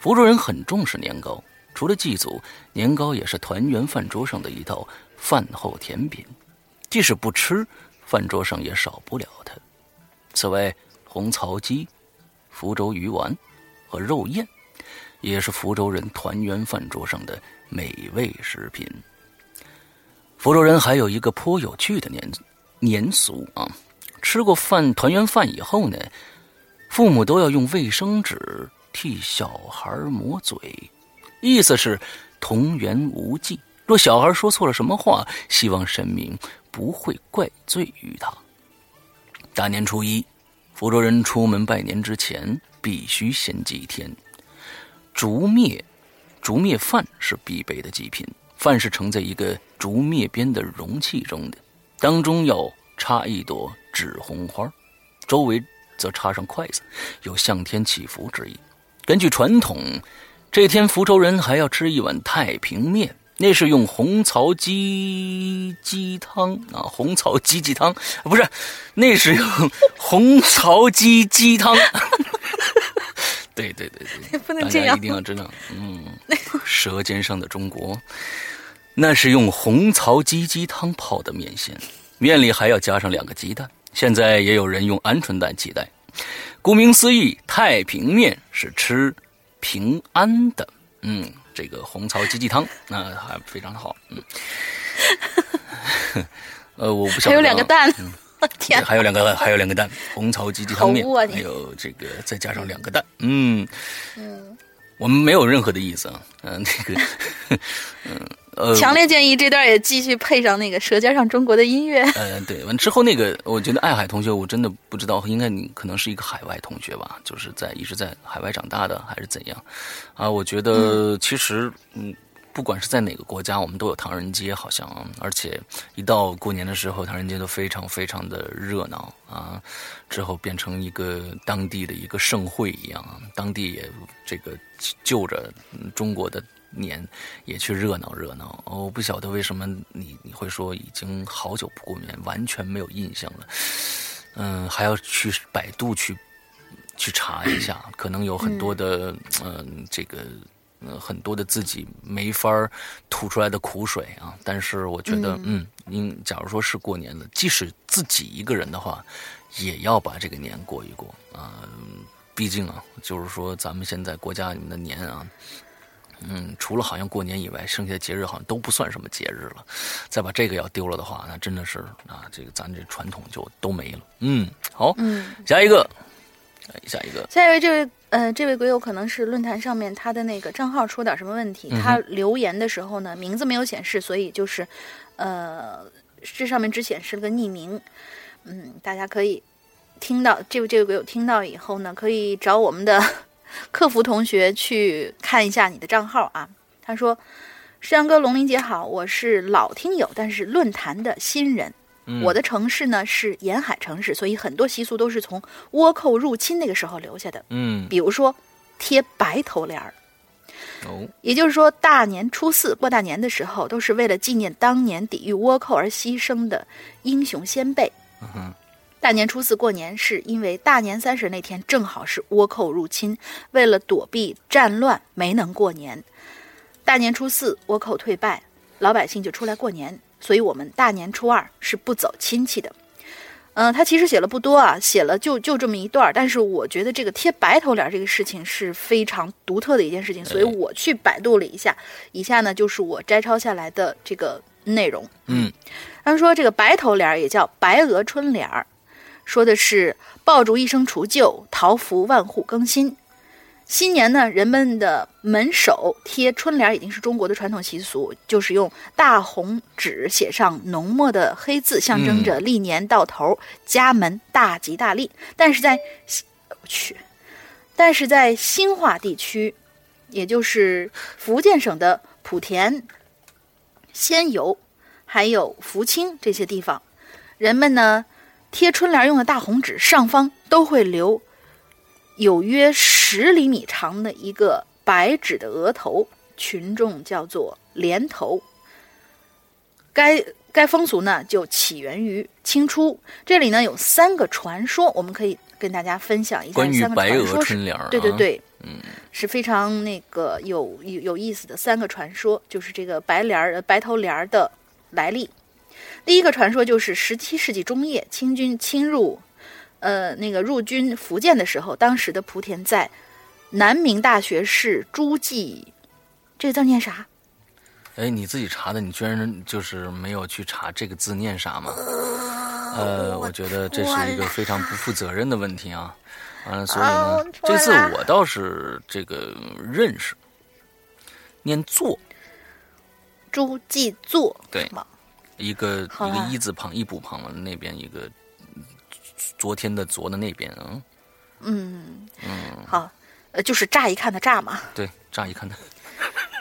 福州人很重视年糕，除了祭祖，年糕也是团圆饭桌上的一道饭后甜品，即使不吃，饭桌上也少不了它。此外，红槽鸡、福州鱼丸和肉燕，也是福州人团圆饭桌上的美味食品。福州人还有一个颇有趣的年年俗啊，吃过饭团圆饭以后呢，父母都要用卫生纸替小孩抹嘴，意思是同源无忌。若小孩说错了什么话，希望神明不会怪罪于他。大年初一，福州人出门拜年之前必须先祭天，竹篾竹篾饭是必备的祭品。饭是盛在一个竹篾边的容器中的，当中要插一朵纸红花，周围则插上筷子，有向天祈福之意。根据传统，这天福州人还要吃一碗太平面，那是用红槽鸡鸡汤啊，红槽鸡鸡汤不是，那是用红槽鸡鸡汤。对对对对，不能这样，一定要知道，嗯，舌尖上的中国。那是用红槽鸡鸡汤泡的面线，面里还要加上两个鸡蛋。现在也有人用鹌鹑蛋替代。顾名思义，太平面是吃平安的。嗯，这个红槽鸡鸡汤那还非常的好。嗯，呃，我不晓得。还有两个蛋，天，还有两个，还有两个蛋，红槽鸡鸡汤面，还有这个再加上两个蛋。嗯嗯，我们没有任何的意思啊。嗯，那个，嗯。呃，强烈建议这段也继续配上那个《舌尖上中国》的音乐。呃，对，完之后那个，我觉得爱海同学，我真的不知道，应该你可能是一个海外同学吧，就是在一直在海外长大的，还是怎样？啊，我觉得其实，嗯，不管是在哪个国家，我们都有唐人街，好像，而且一到过年的时候，唐人街都非常非常的热闹啊。之后变成一个当地的一个盛会一样啊，当地也这个就着中国的。年也去热闹热闹，我不晓得为什么你你会说已经好久不过年，完全没有印象了。嗯，还要去百度去去查一下，可能有很多的嗯这个呃很多的自己没法吐出来的苦水啊。但是我觉得嗯，您假如说是过年了，即使自己一个人的话，也要把这个年过一过啊。毕竟啊，就是说咱们现在国家里面的年啊。嗯，除了好像过年以外，剩下的节日好像都不算什么节日了。再把这个要丢了的话，那真的是啊，这个咱这传统就都没了。嗯，好，嗯，下一个，下一个，下一位，这位呃，这位鬼友可能是论坛上面他的那个账号出点什么问题，他留言的时候呢，名字没有显示，所以就是呃，这上面只显示了个匿名。嗯，大家可以听到这位这位鬼友听到以后呢，可以找我们的。客服同学去看一下你的账号啊。他说：“山哥，龙鳞姐好，我是老听友，但是论坛的新人。我的城市呢是沿海城市，所以很多习俗都是从倭寇入侵那个时候留下的。嗯，比如说贴白头帘儿。哦，也就是说大年初四过大年的时候，都是为了纪念当年抵御倭寇而牺牲的英雄先辈。嗯哼。”大年初四过年，是因为大年三十那天正好是倭寇入侵，为了躲避战乱，没能过年。大年初四，倭寇退败，老百姓就出来过年，所以我们大年初二是不走亲戚的。嗯，他其实写了不多啊，写了就就这么一段但是我觉得这个贴白头联这个事情是非常独特的一件事情，所以我去百度了一下，以下呢就是我摘抄下来的这个内容。嗯，他说这个白头联也叫白额春联儿。说的是爆竹一声除旧，桃符万户更新。新年呢，人们的门首贴春联已经是中国的传统习俗，就是用大红纸写上浓墨的黑字，象征着历年到头，家门大吉大利。但是在我去，但是在新化地区，也就是福建省的莆田、仙游，还有福清这些地方，人们呢。贴春联用的大红纸上方都会留有约十厘米长的一个白纸的额头，群众叫做连头。该该风俗呢，就起源于清初。这里呢有三个传说，我们可以跟大家分享一下。关于白鹅春联儿，对对，对，嗯，是非常那个有有有意思的三个传说，就是这个白帘儿、呃白头帘儿的来历。第一个传说就是十七世纪中叶，清军侵入，呃，那个入军福建的时候，当时的莆田在南明大学士朱记，这个字念啥？哎，你自己查的，你居然就是没有去查这个字念啥吗？呃，我觉得这是一个非常不负责任的问题啊。完了，所以啊呢这次我倒是这个认识，念作，朱记作，对吗一个一个一字旁一补旁的那边一个昨天的昨的那边啊，嗯嗯，好，呃，就是乍一看的乍嘛。对，乍一看的，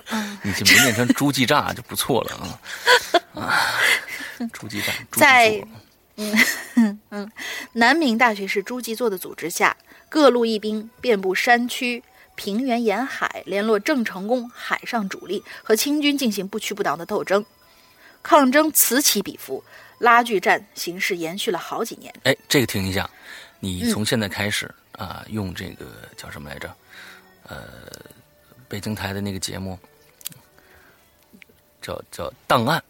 嗯你就没念成朱记炸就不错了啊。啊，猪记炸，猪记在嗯 南明大学士朱继作的组织下，各路义兵遍布山区、平原沿海，联络郑成功海上主力，和清军进行不屈不挠的斗争。抗争此起彼伏，拉锯战形势延续了好几年。哎，这个停一下，你嗯从现在开始啊、用这个叫什么来着？呃，北京台的那个节目叫叫档案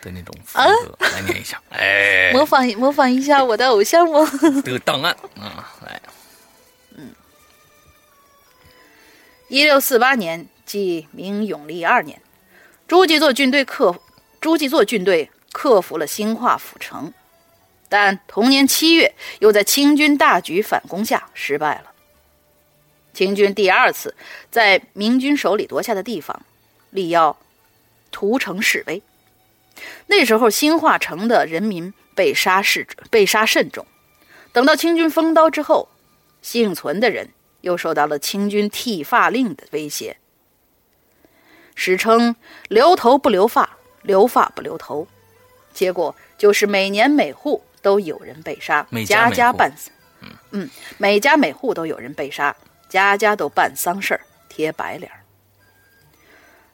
的那种风格、来念一下。哎，模仿模仿一下我的偶像吗？这个档案啊，来，嗯 一六四八年，即明永历二年，朱继作军队克朱继作军队克服了兴化府城，但同年七月，又在清军大举反攻下失败了。清军第二次在明军手里夺下的地方，力要屠城示威。那时候，兴化城的人民被杀示被杀甚重。等到清军封刀之后，幸存的人又受到了清军剃发令的威胁，史称“留头不留发，留发不留头”，结果就是每年每户都有人被杀，每家每家家办，嗯，每家每户都有人被杀，家家都办丧事儿，贴白脸儿。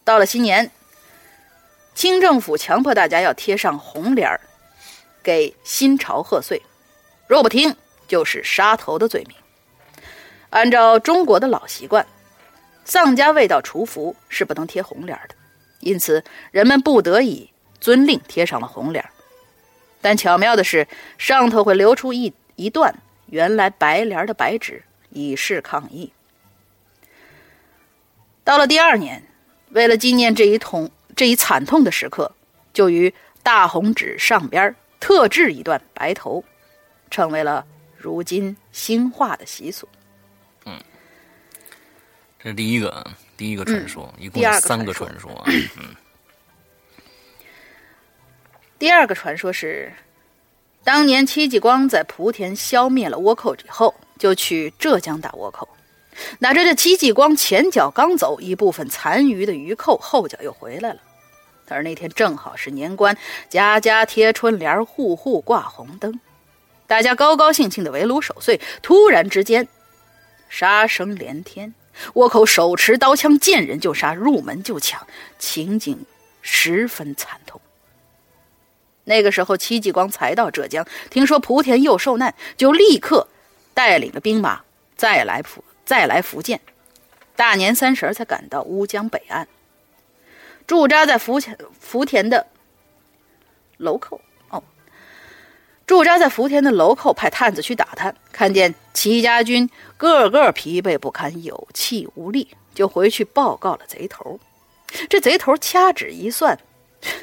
到了新年，清政府强迫大家要贴上红脸儿，给新朝贺岁，若不听就是杀头的罪名。按照中国的老习惯，丧家未到除服是不能贴红脸儿的，因此人们不得已遵令贴上了红脸儿。但巧妙的是，上头会留出一一段原来白联的白纸，以示抗议。到了第二年，为了纪念这一痛这一惨痛的时刻，就于大红纸上边儿特制一段白头，成为了如今兴化的习俗。嗯这是第一个啊，第一个传说，一共有三个传传说啊。第二个传说是，当年戚继光在莆田消灭了倭寇以后，就去浙江打倭寇。哪知这戚继光前脚刚走，一部分残余的余寇后脚又回来了。而那天正好是年关，家家贴春联，户户挂红灯，大家高高兴兴的围炉守岁。突然之间，杀声连天，倭寇手持刀枪，见人就杀，入门就抢，情景十分惨痛。那个时候，戚继光才到浙江，听说莆田又受难，就立刻带领着兵马再来福再来福建。大年三十才赶到乌江北岸，驻扎在福田福田的楼寇哦，驻扎在福田的楼寇派探子去打探，看见齐家军个个疲惫不堪，有气无力，就回去报告了贼头。这贼头掐指一算，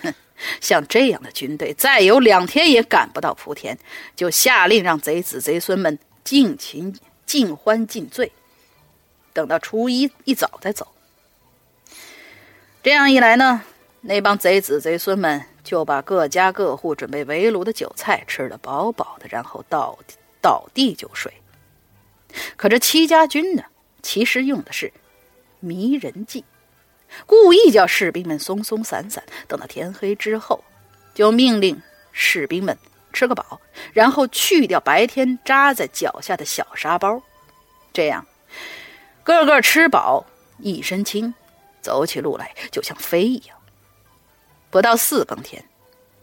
哼。像这样的军队，再有两天也赶不到莆田，就下令让贼子贼孙们尽情尽欢尽醉，等到初一一早再走。这样一来呢，那帮贼子贼孙们就把各家各户准备围炉的酒菜吃得饱饱的，然后倒倒地就睡。可这戚家军呢，其实用的是迷人计。故意叫士兵们松松散散，等到天黑之后，就命令士兵们吃个饱，然后去掉白天扎在脚下的小沙包，这样个个吃饱，一身轻，走起路来就像飞一样。不到四更天，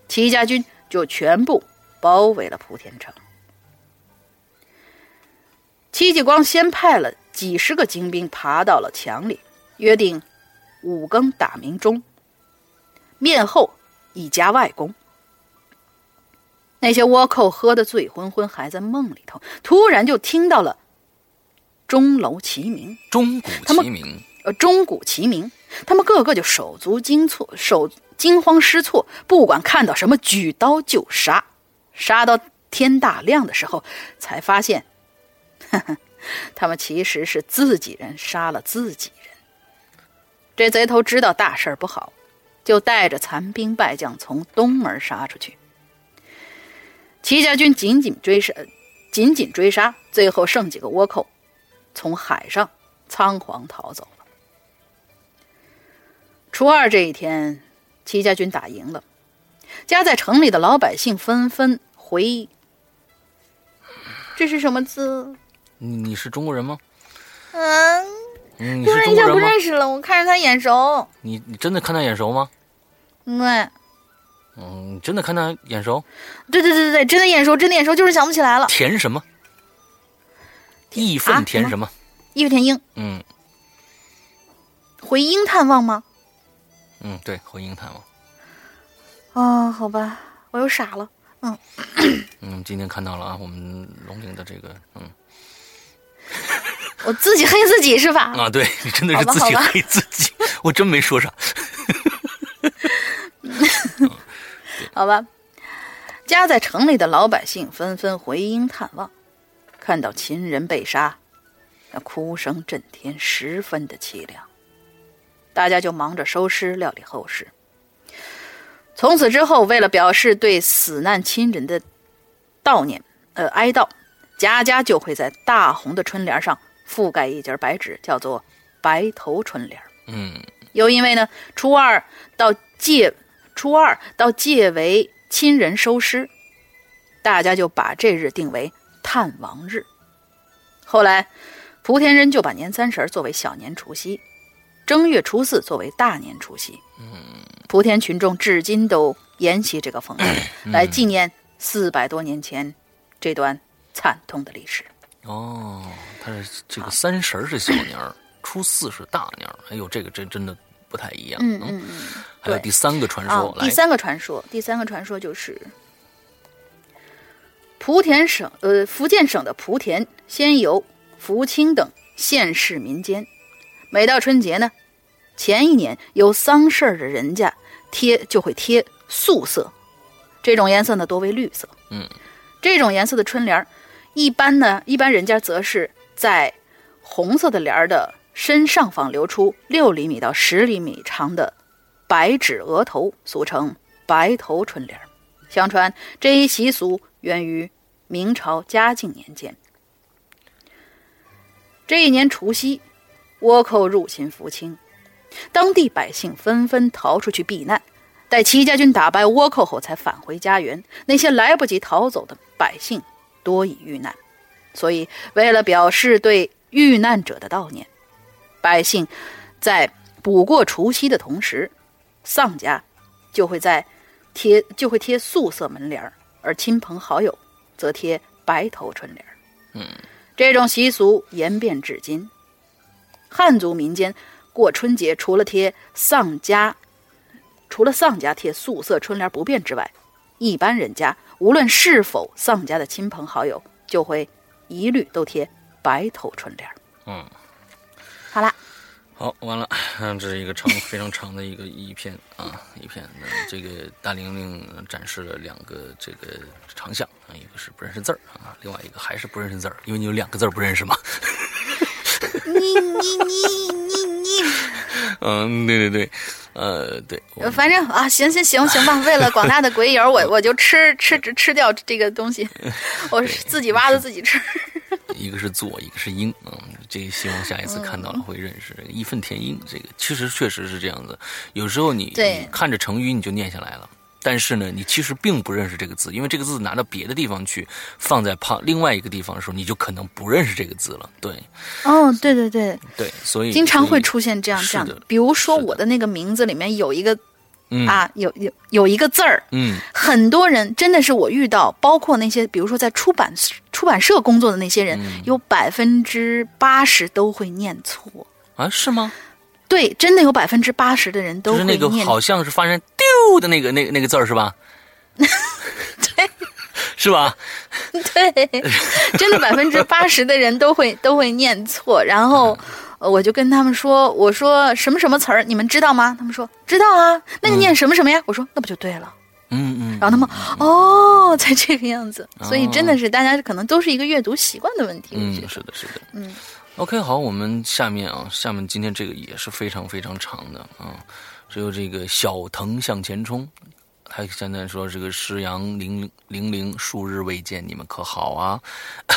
齐家军就全部包围了莆田城。戚继光先派了几十个精兵爬到了墙里，约定五更打鸣钟，面后一家外公。那些倭寇喝得醉昏昏，还在梦里头，突然就听到了钟楼齐鸣，钟鼓齐鸣，呃，钟鼓齐鸣，他们个个就手足惊措，手惊慌失措，不管看到什么，举刀就杀，杀到天大亮的时候，才发现，呵呵，他们其实是自己人杀了自己。人。这贼头知道大事不好，就带着残兵败将从东门杀出去。齐家军紧紧追杀，紧紧追杀，最后剩几个倭寇，从海上仓皇逃走了。初二这一天，齐家军打赢了，家在城里的老百姓纷纷回。这是什么字？你你是中国人吗？嗯，嗯，突然一下不？认识了，我看着他眼熟。你你真的看他眼熟吗？对，嗯，真的看他眼熟？对对对对对，真的眼熟，真的眼熟，就是想不起来了。填什么？义愤填什么？义愤填膺，嗯回英探望吗？嗯，对，回英探望。啊、好吧，我又傻了。嗯，今天看到了啊，我们龙陵的这个，嗯我自己黑自己是吧？啊，对你真的是自己黑自己，我真没说啥。好吧，家在城里的老百姓纷纷回营探望，看到亲人被杀，那哭声震天，十分的凄凉。大家就忙着收尸，料理后事。从此之后，为了表示对死难亲人的悼念，呃哀悼，家家就会在大红的春联上覆盖一截白纸，叫做白头春联。嗯又因为呢，初二到借初二到借为亲人收尸，大家就把这日定为探亡日。后来，莆田人就把年三十儿作为小年除夕，正月初四作为大年除夕。嗯莆田群众至今都沿袭这个风俗，来纪念四百多年前这段惨痛的历史。哦，他是这个三十是小年儿，初四是大年儿。哎呦，这个真真的不太一样。嗯嗯嗯。还有第三个传啊说，，来第三个传说，第三个传说就是莆田省，呃，福建省的莆田，仙游福清等县市民间，每到春节呢，前一年有丧事儿的人家贴就会贴素色，这种颜色呢多为绿色。嗯，这种颜色的春联儿，一般呢，一般人家则是在红色的帘儿的身上方留出六厘米到十厘米长的白纸额头，俗称白头春联。相传这一习俗源于明朝嘉靖年间。这一年除夕，倭寇入侵福清，当地百姓纷纷逃出去避难。待戚家军打败倭寇后，才返回家园。那些来不及逃走的百姓多已遇难，所以为了表示对遇难者的悼念，百姓在补过除夕的同时，丧家就会在贴就会贴素色门帘儿，而亲朋好友则贴白头春联儿。嗯，这种习俗演变至今。汉族民间过春节，除了贴丧家，除了丧家贴素色春联不变之外，一般人家无论是否丧家的亲朋好友，就会一律都贴白头春联儿。嗯，好啦，好，完了，嗯，这是一个长非常长的一个一篇啊，一篇。那这个大玲玲展示了两个这个长项啊，一个是不认识字儿啊，另外一个还是不认识字儿，因为你有两个字儿不认识嘛。你你你你你，嗯，对对对，呃，对，反正啊，行行行行吧，为了广大的鬼友，我我就吃吃吃吃掉这个东西，我是自己挖的自己吃。一个是做，一个是英，嗯，这个希望下一次看到了会认识这个义愤填膺。这个其实确实是这样子，有时候你你看着成语你就念下来了，但是呢，你其实并不认识这个字，因为这个字拿到别的地方去，放在旁另外一个地方的时候，你就可能不认识这个字了。对，哦，对对对对，所以经常会出现这样这样的。比如说我的那个名字里面有一个嗯啊，有有有一个字儿，嗯，很多人真的是我遇到，包括那些比如说在出版出版社工作的那些人，嗯有百分之八十都会念错。啊，是吗？对，真的有百分之八十的人都就是。那个好像是发生丢的那个那个那个字儿是吧？对，是吧？对，真的百分之八十的人都会都会念错。然后呃我就跟他们说：“我说什么什么词儿，你们知道吗？”他们说：“知道啊。”那个念什么什么呀？我说：“那不就对了。”嗯嗯。然后他们哦，才这个样子。所以真的是大家可能都是一个阅读习惯的问题。嗯，得是的，是的。嗯 OK，好，我们下面啊，下面今天这个也是非常非常长的啊，只有这个小藤向前冲。他现在说这个石阳零零零数日未见，你们可好啊？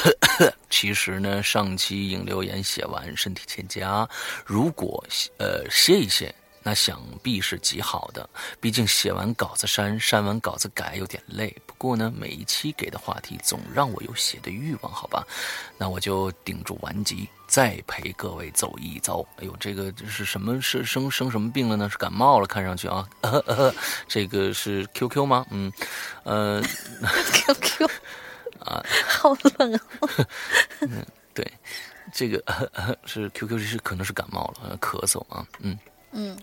其实呢，上期影留言写完，身体欠佳，如果呃歇一歇，那想必是极好的。毕竟写完稿子删，删完稿子改有点累。不过呢，每一期给的话题总让我有写的欲望，好吧？那我就顶住顽疾，再陪各位走一遭。哎呦，这个这是什么？是生生什么病了呢？是感冒了？看上去啊，呃呃、这个是 QQ 吗？嗯，呃，，QQ 啊，好冷哦。对，这个、呃、是 QQ 是可能是感冒了，呃咳嗽啊，嗯。嗯，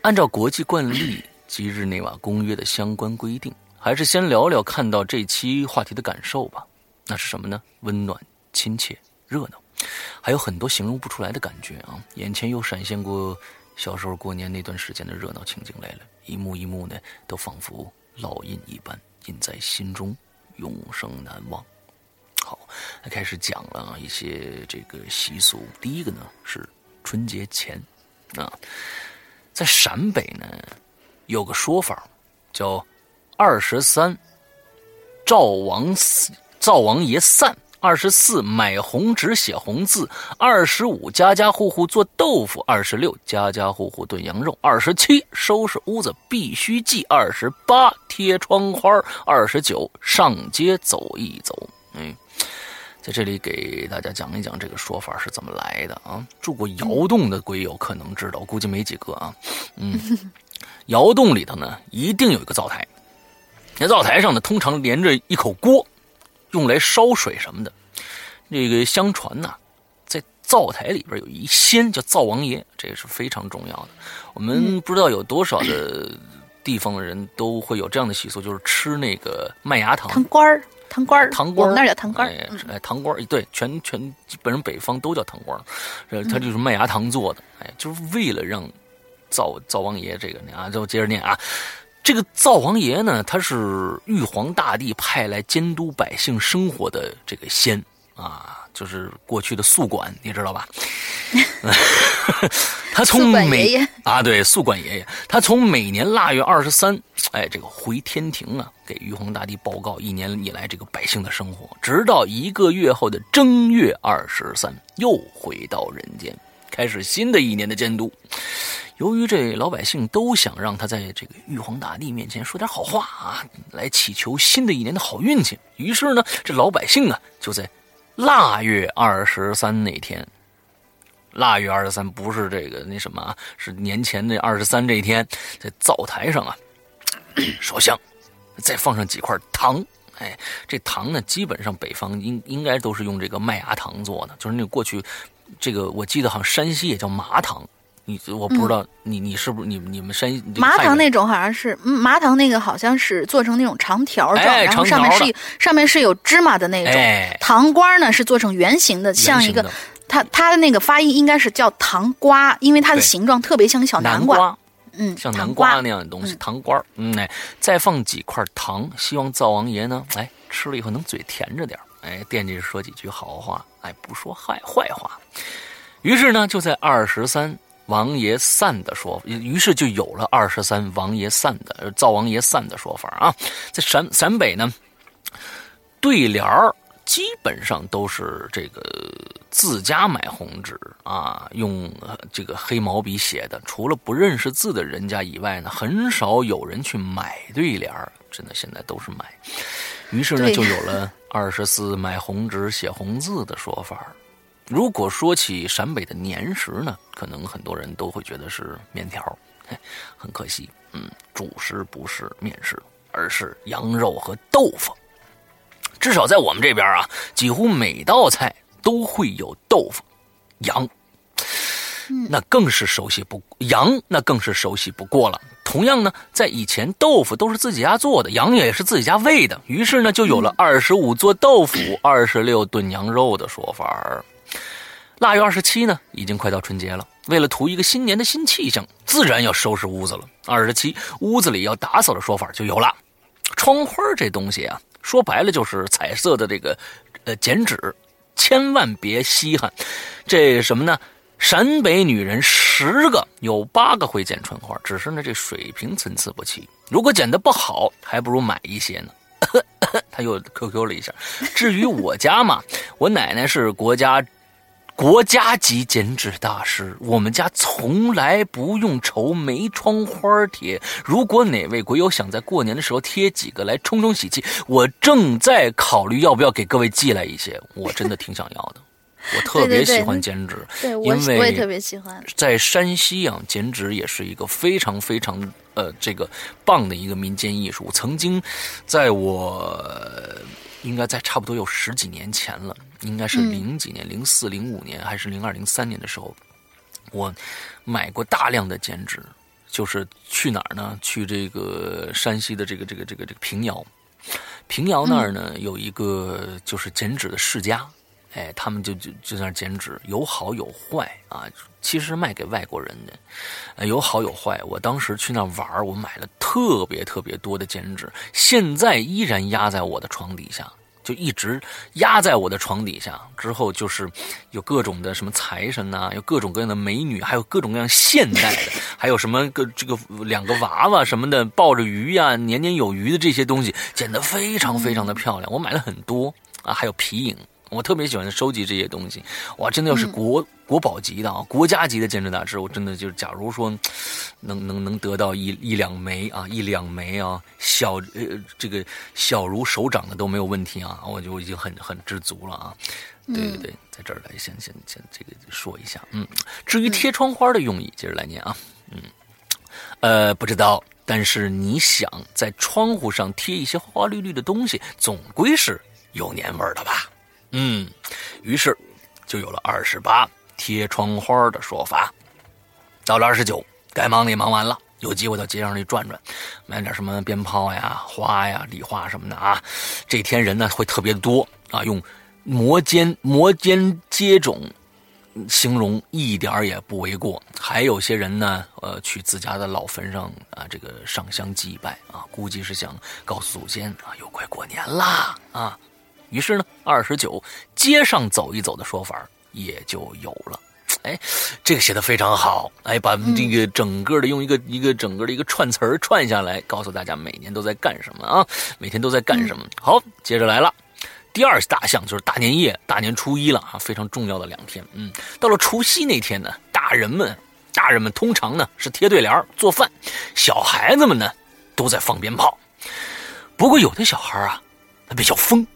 按照国际惯例及日内瓦公约的相关规定，还是先聊聊看到这期话题的感受吧。那是什么呢？温暖、亲切、热闹，还有很多形容不出来的感觉啊！眼前又闪现过小时候过年那段时间的热闹情景来了，一幕一幕呢，都仿佛烙印一般，印在心中，永生难忘。好，开始讲了一些这个习俗。第一个呢是春节前啊。在陕北呢，有个说法叫“二十三赵王灶王爷散”，二十四买红纸写红字，二十五家家户户做豆腐，二十六家家户户炖羊肉，二十七收拾屋子必须记，二十八贴窗花，二十九上街走一走。嗯。在这里给大家讲一讲这个说法是怎么来的啊！住过窑洞的鬼友可能知道，估计没几个啊。嗯，窑洞里头呢，一定有一个灶台，那灶台上呢，通常连着一口锅，用来烧水什么的。这个相传呐、在灶台里边有一仙叫灶王爷，这也是非常重要的。我们不知道有多少的地方的人都会有这样的习俗，就是吃那个麦芽糖。糖官儿，糖瓜儿，糖瓜儿，我们那儿叫糖瓜儿。哎嗯，哎糖瓜儿，对，全全基本上北方都叫糖瓜儿，呃，它就是麦芽糖做的，哎，就是为了让灶灶王爷这个啊，就接着念啊，这个灶王爷呢，他是玉皇大帝派来监督百姓生活的这个仙啊，就是过去的宿管，你知道吧？他从每啊，对，宿管爷爷，他从每年腊月二十三，哎，这个回天庭啊，给玉皇大帝报告一年以来这个百姓的生活，直到一个月后的正月二十三，又回到人间，开始新的一年的监督。由于这老百姓都想让他在这个玉皇大帝面前说点好话啊，来祈求新的一年的好运气，于是呢，这老百姓啊就在腊月二十三那天腊月二十三不是这个那什么啊，是年前的二十三这一天，在灶台上啊 烧香，再放上几块糖。哎，这糖呢，基本上北方应应该都是用这个麦芽糖做的，就是那个过去这个我记得好像山西也叫麻糖。你我不知道你你是不是你你们山西麻糖那种好像是，嗯，麻糖那个好像是做成那种长条状，哎然后上面是有上面是有芝麻的那种。哎糖瓜呢是做成圆形的，像一个它它的那个发音应该是叫糖瓜，因为它的形状特别像小瓜。南瓜，嗯，像南瓜瓜那样的东西，糖瓜儿嗯，哎，再放几块糖，希望灶王爷呢，哎，吃了以后能嘴甜着点儿哎，惦记着说几句好话，哎，不说坏坏话。于是呢，就在二十三王爷散的说，于是就有了二十三王爷散的呃灶王爷散的说法啊。在陕陕北呢，对联儿基本上都是这个自家买红纸啊，用这个黑毛笔写的，除了不认识字的人家以外呢，很少有人去买对联儿。真的，现在都是买。于是呢，就有了 二十四买红纸写红字的说法。如果说起陕北的年食呢，可能很多人都会觉得是面条。很可惜，嗯，主食不是面食，而是羊肉和豆腐。至少在我们这边啊，几乎每道菜都会有豆腐、羊，那更是熟悉不羊，那更是熟悉不过了。同样呢，在以前，豆腐都是自己家做的，羊也是自己家喂的，于是呢，就有了二十五做豆腐，二十六炖羊肉的说法。腊月二十七呢，已经快到春节了。为了图一个新年的新气象，自然要收拾屋子了。二十七，屋子里要打扫的说法就有了。窗花这东西啊，说白了就是彩色的这个，呃，剪纸，千万别稀罕。这什么呢？陕北女人十个有八个会剪春花，只是呢这水平参差不齐。如果剪的不好，还不如买一些呢。他又 QQ 了一下。至于我家嘛，我奶奶是国家。国家级剪纸大师，我们家从来不用愁没窗花贴。如果哪位鬼友想在过年的时候贴几个来冲冲喜气，我正在考虑要不要给各位寄来一些。我真的挺想要的，我特别喜欢剪纸，对，因为我也特别喜欢。在山西啊，剪纸也是一个非常非常呃这个棒的一个民间艺术。曾经在我。应该在差不多有十几年前了，应该是零几年，零四、零五年还是零二、零三年的时候，我买过大量的剪纸，就是去哪儿呢？去这个山西的这个这个这个这个平遥，平遥那儿呢有一个就是剪纸的世家。哎，他们就就就在那剪纸，有好有坏啊。其实卖给外国人的，有好有坏。我当时去那玩我买了特别特别多的剪纸，现在依然压在我的床底下，就一直压在我的床底下。之后就是有各种的什么财神呐，有各种各样的美女，还有各种各样现代的，还有什么个这个两个娃娃什么的抱着鱼呀，年年有余的这些东西，剪得非常非常的漂亮。我买了很多啊，还有皮影。我特别喜欢收集这些东西，哇，真的要是国国宝级的啊，国家级的鉴真大师，我真的就是，假如说能能能得到一一两枚啊，一两枚啊，小呃这个小如手掌的都没有问题啊，我就已经很很知足了啊。对对对，在这儿来先先先这个说一下，嗯，至于贴窗花的用意，接着来念啊，嗯，呃，不知道，但是你想在窗户上贴一些花花绿绿的东西，总归是有年味儿的吧。嗯，于是就有了二十八贴窗花的说法。到了二十九，该忙的也忙完了，有机会到街上去转转，买点什么鞭炮呀、花呀、礼花什么的啊。这天人呢会特别多啊，用摩肩摩肩接踵形容一点也不为过。还有些人呢，呃，去自家的老坟上啊，这个上香祭拜啊，估计是想告诉祖先啊，又快过年啦啊。于是呢，二十九街上走一走的说法也就有了。哎，这个写的非常好。哎，把这个整个的用一个一个整个的一个串词儿串下来，告诉大家每年都在干什么啊？每天都在干什么？好，接着来了。第二大项就是大年夜，大年初一了啊，非常重要的两天。嗯，到了除夕那天呢，大人们大人们通常呢是贴对联做饭，小孩子们呢都在放鞭炮。不过有的小孩啊，他比较疯。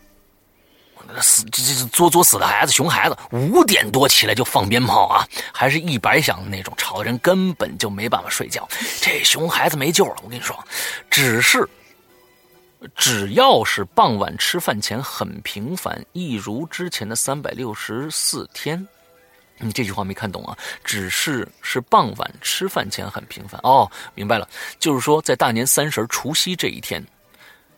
死这这作作死的孩子，熊孩子，五点多起来就放鞭炮啊，还是一百响的那种，吵的人根本就没办法睡觉。这熊孩子没救了，我跟你说，只是只要是傍晚吃饭前很平凡，一如之前的三百六十四天。你这句话没看懂啊？只是是傍晚吃饭前很平凡哦，明白了，就是说在大年三十除夕这一天，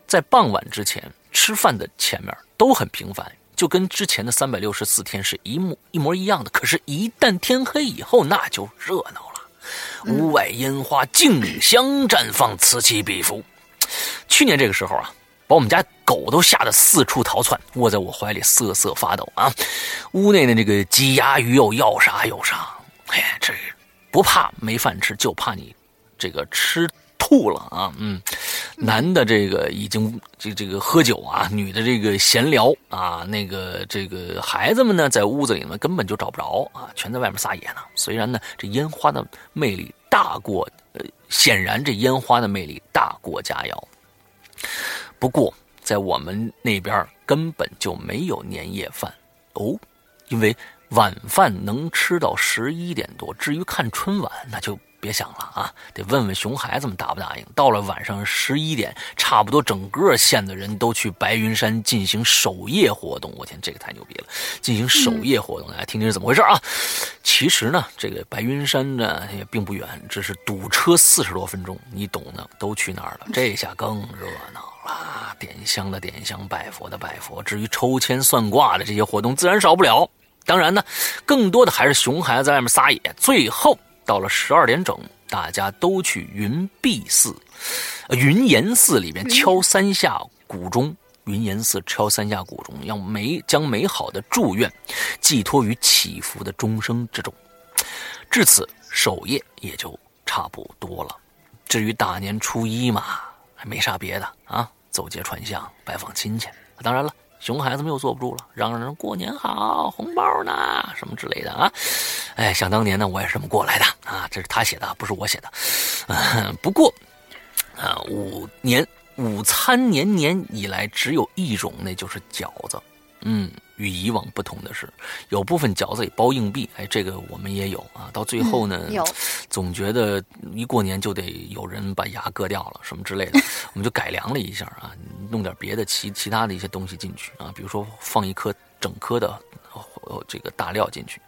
在傍晚之前吃饭的前面。都很平凡，就跟之前的三百六十四天是一模一模一样的。可是，一旦天黑以后，那就热闹了。屋外烟花竞相绽放，此起彼伏。去年这个时候啊，把我们家狗都吓得四处逃窜，窝在我怀里瑟瑟发抖啊。屋内的那个鸡鸭鱼肉要啥有啥，哎，这不怕没饭吃，就怕你这个吃吐了啊。嗯，男的这个已经这这个喝酒啊，女的这个闲聊啊，那个这个孩子们呢，在屋子里面根本就找不着啊，全在外面撒野呢。虽然呢，这烟花的魅力大过，呃，显然这烟花的魅力大过佳肴。不过，在我们那边根本就没有年夜饭哦，因为晚饭能吃到十一点多。至于看春晚，那就别想了啊，得问问熊孩子们答不答应。到了晚上十一点，差不多整个县的人都去白云山进行守夜活动。我天，这个太牛逼了！进行守夜活动，大家听听是怎么回事啊？其实呢，这个白云山呢也并不远，只是堵车四十多分钟，你懂的，都去那儿了。这下更热闹。了，点香的点香，拜佛的拜佛。至于抽签算卦的这些活动，自然少不了。当然呢，更多的还是熊孩子在外面撒野。最后到了十二点整，大家都去云碧寺、云岩寺里边敲三下鼓钟。云岩寺敲三下鼓钟，要美将美好的祝愿寄托于祈福的钟声之中。至此，守夜也就差不多了。至于大年初一嘛，还没啥别的啊。走街串巷拜访亲戚，当然了，熊孩子们又坐不住了，嚷嚷着过年好，红包呢，什么之类的啊！哎，想当年呢，我也是这么过来的啊，这是他写的，不是我写的。不过，啊，五年午餐年年以来只有一种，那就是饺子。嗯，与以往不同的是，有部分饺子里包硬币，哎，这个我们也有啊。到最后呢，有 总觉得一过年就得有人把牙割掉了什么之类的，我们就改良了一下啊，弄点别的其其他的一些东西进去啊，比如说放一颗整颗的这个大料进去。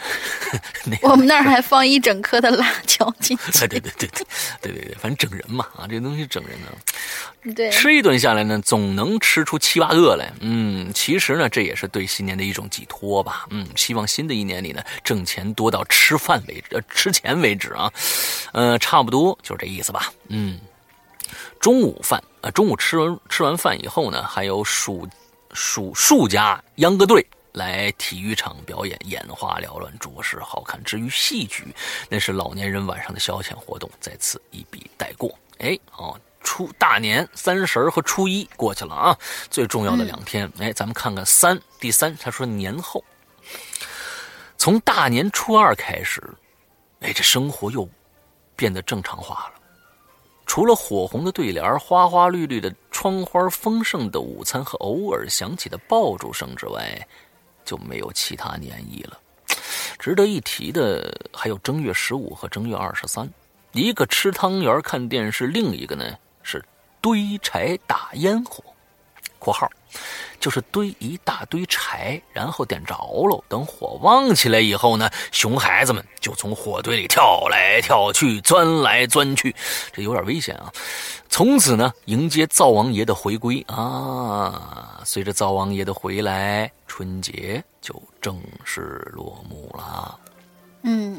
我们那儿还放一整颗的辣椒进去。对对对对对对对对，反正整人嘛啊，这东西整人呢。对，吃一顿下来呢，总能吃出七八个来。嗯，其实呢，这也是对新年的一种寄托吧。嗯，希望新的一年里呢，挣钱多到吃饭为止，呃，吃钱为止啊。呃，差不多就是这意思吧。嗯，中午饭啊，中午吃完吃完饭以后呢，还有数数数家秧歌队。来体育场表演，眼花缭乱，着实好看。至于戏曲，那是老年人晚上的消遣活动，在此一笔带过。哎，哦，初大年三十和初一过去了啊，最重要的两天。哎，咱们看看三，第三，他说年后，从大年初二开始，哎，这生活又变得正常化了。除了火红的对联、花花绿绿的窗花、丰盛的午餐和偶尔响起的爆竹声之外，就没有其他年意了。值得一提的还有正月十五和正月二十三，一个吃汤圆看电视，另一个呢是堆柴打烟火。（括号）就是堆一大堆柴，然后点着喽。等火旺起来以后呢，熊孩子们就从火堆里跳来跳去，钻来钻去，这有点危险啊。从此呢，迎接灶王爷的回归啊。随着灶王爷的回来，春节就正式落幕了。嗯，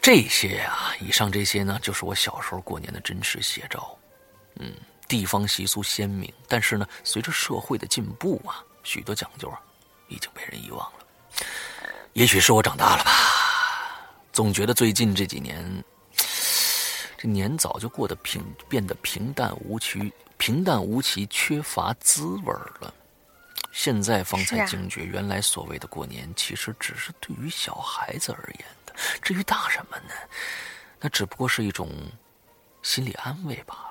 这些啊，以上这些呢，就是我小时候过年的真实写照。嗯。地方习俗鲜明，但是呢，随着社会的进步啊，许多讲究啊，已经被人遗忘了。也许是我长大了吧，总觉得最近这几年，这年早就过得平，变得平淡无奇，平淡无奇，缺乏滋味了。现在方才惊觉，原来所谓的过年，其实只是对于小孩子而言的。至于大人们呢，那只不过是一种心理安慰罢了。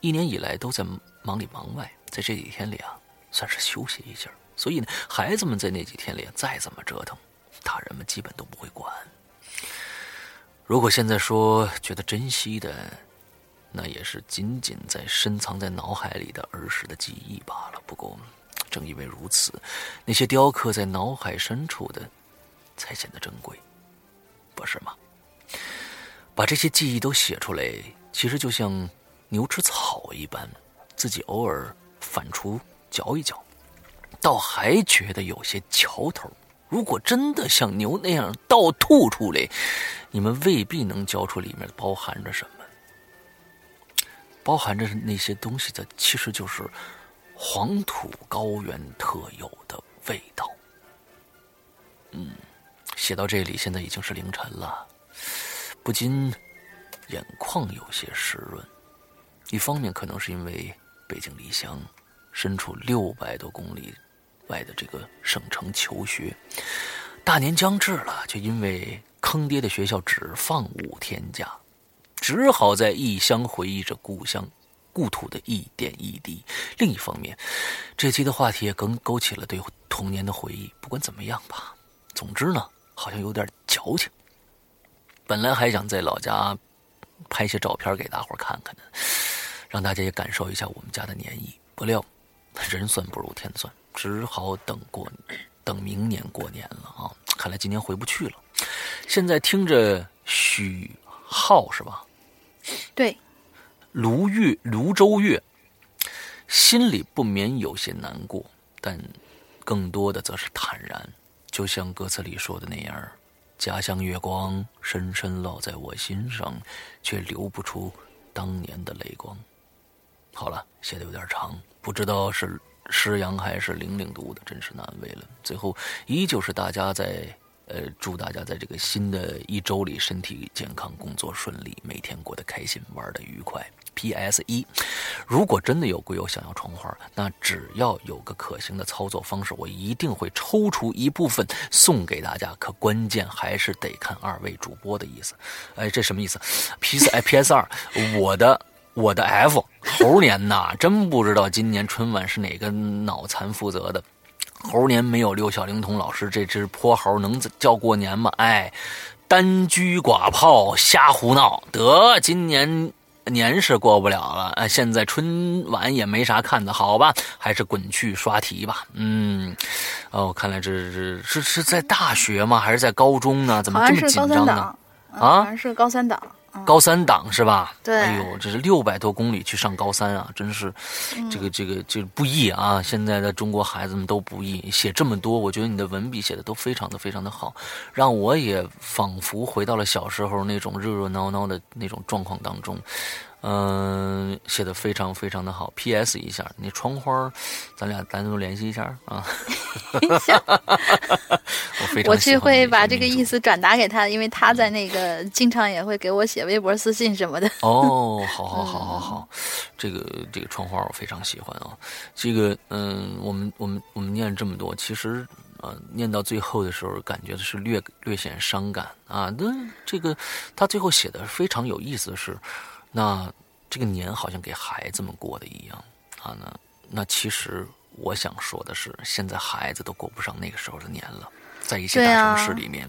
一年以来都在忙里忙外，在这几天里啊，算是休息一下。所以呢，孩子们在那几天里再怎么折腾，大人们基本都不会管。如果现在说觉得珍惜的，那也是仅仅在深藏在脑海里的儿时的记忆罢了。不过，正因为如此，那些雕刻在脑海深处的，才显得珍贵，不是吗？把这些记忆都写出来，其实就像……牛吃草一般，自己偶尔反刍嚼一嚼，倒还觉得有些瞧头。如果真的像牛那样倒吐出来，你们未必能嚼出里面包含着什么。包含着那些东西的，其实就是黄土高原特有的味道。嗯，写到这里，现在已经是凌晨了，不禁眼眶有些湿润。一方面可能是因为北京离乡，身处六百多公里外的这个省城求学，大年将至了，却因为坑爹的学校只放五天假，只好在异乡回忆着故乡。故土的一点一滴。另一方面，这期的话题也更勾起了对童年的回忆。不管怎么样吧，总之呢，好像有点矫情。本来还想在老家拍些照片给大伙看看的，让大家也感受一下我们家的年意。不料人算不如天算，只好等过等明年过年了啊！看来今年回不去了。现在听着许浩是吧？对。卢月，泸州月，心里不免有些难过，但更多的则是坦然。就像歌词里说的那样：“家乡月光深深烙在我心上，却流不出当年的泪光。”好了，写的有点长，不知道是诗阳还是玲玲读的，真是难为了。最后，依旧是大家在。呃，祝大家在这个新的一周里身体健康，工作顺利，每天过得开心，玩的愉快。P.S. 一，如果真的有鬼友想要窗花，那只要有个可行的操作方式，我一定会抽出一部分送给大家。可关键还是得看二位主播的意思。哎，这什么意思？P.S. 哎，P.S. 二，我的我的 F 猴年呐，真不知道今年春晚是哪个脑残负责的。猴年没有六小龄童老师，这只泼猴能叫过年吗？哎，单车寡炮瞎胡闹，得今年年是过不了了。哎，现在春晚也没啥看的，好吧，还是滚去刷题吧。嗯，哦，看来这是是是在大学吗？还是在高中呢？怎么这么紧张呢？啊，还是高三党。高三党是吧？对。哎呦，这是六百多公里去上高三啊，真是，这个这个就不易啊！现在的中国孩子们都不易，写这么多，我觉得你的文笔写的都非常的非常的好，让我也仿佛回到了小时候那种热热闹闹的那种状况当中。嗯，写的非常非常的好。P.S. 一下，那窗花，咱俩单独联系一下啊。我非常我去会把这个意思转达给他，因为他在那个经常也会给我写微博私信什么的。哦，好好好好好，这个这个窗花我非常喜欢啊。这个嗯，我们我们我们念了这么多，其实呃，念到最后的时候，感觉的是略略显伤感啊。那这个他最后写的非常有意思的是。那这个年好像给孩子们过的一样啊，那那其实我想说的是，现在孩子都过不上那个时候的年了，在一些大城市里面，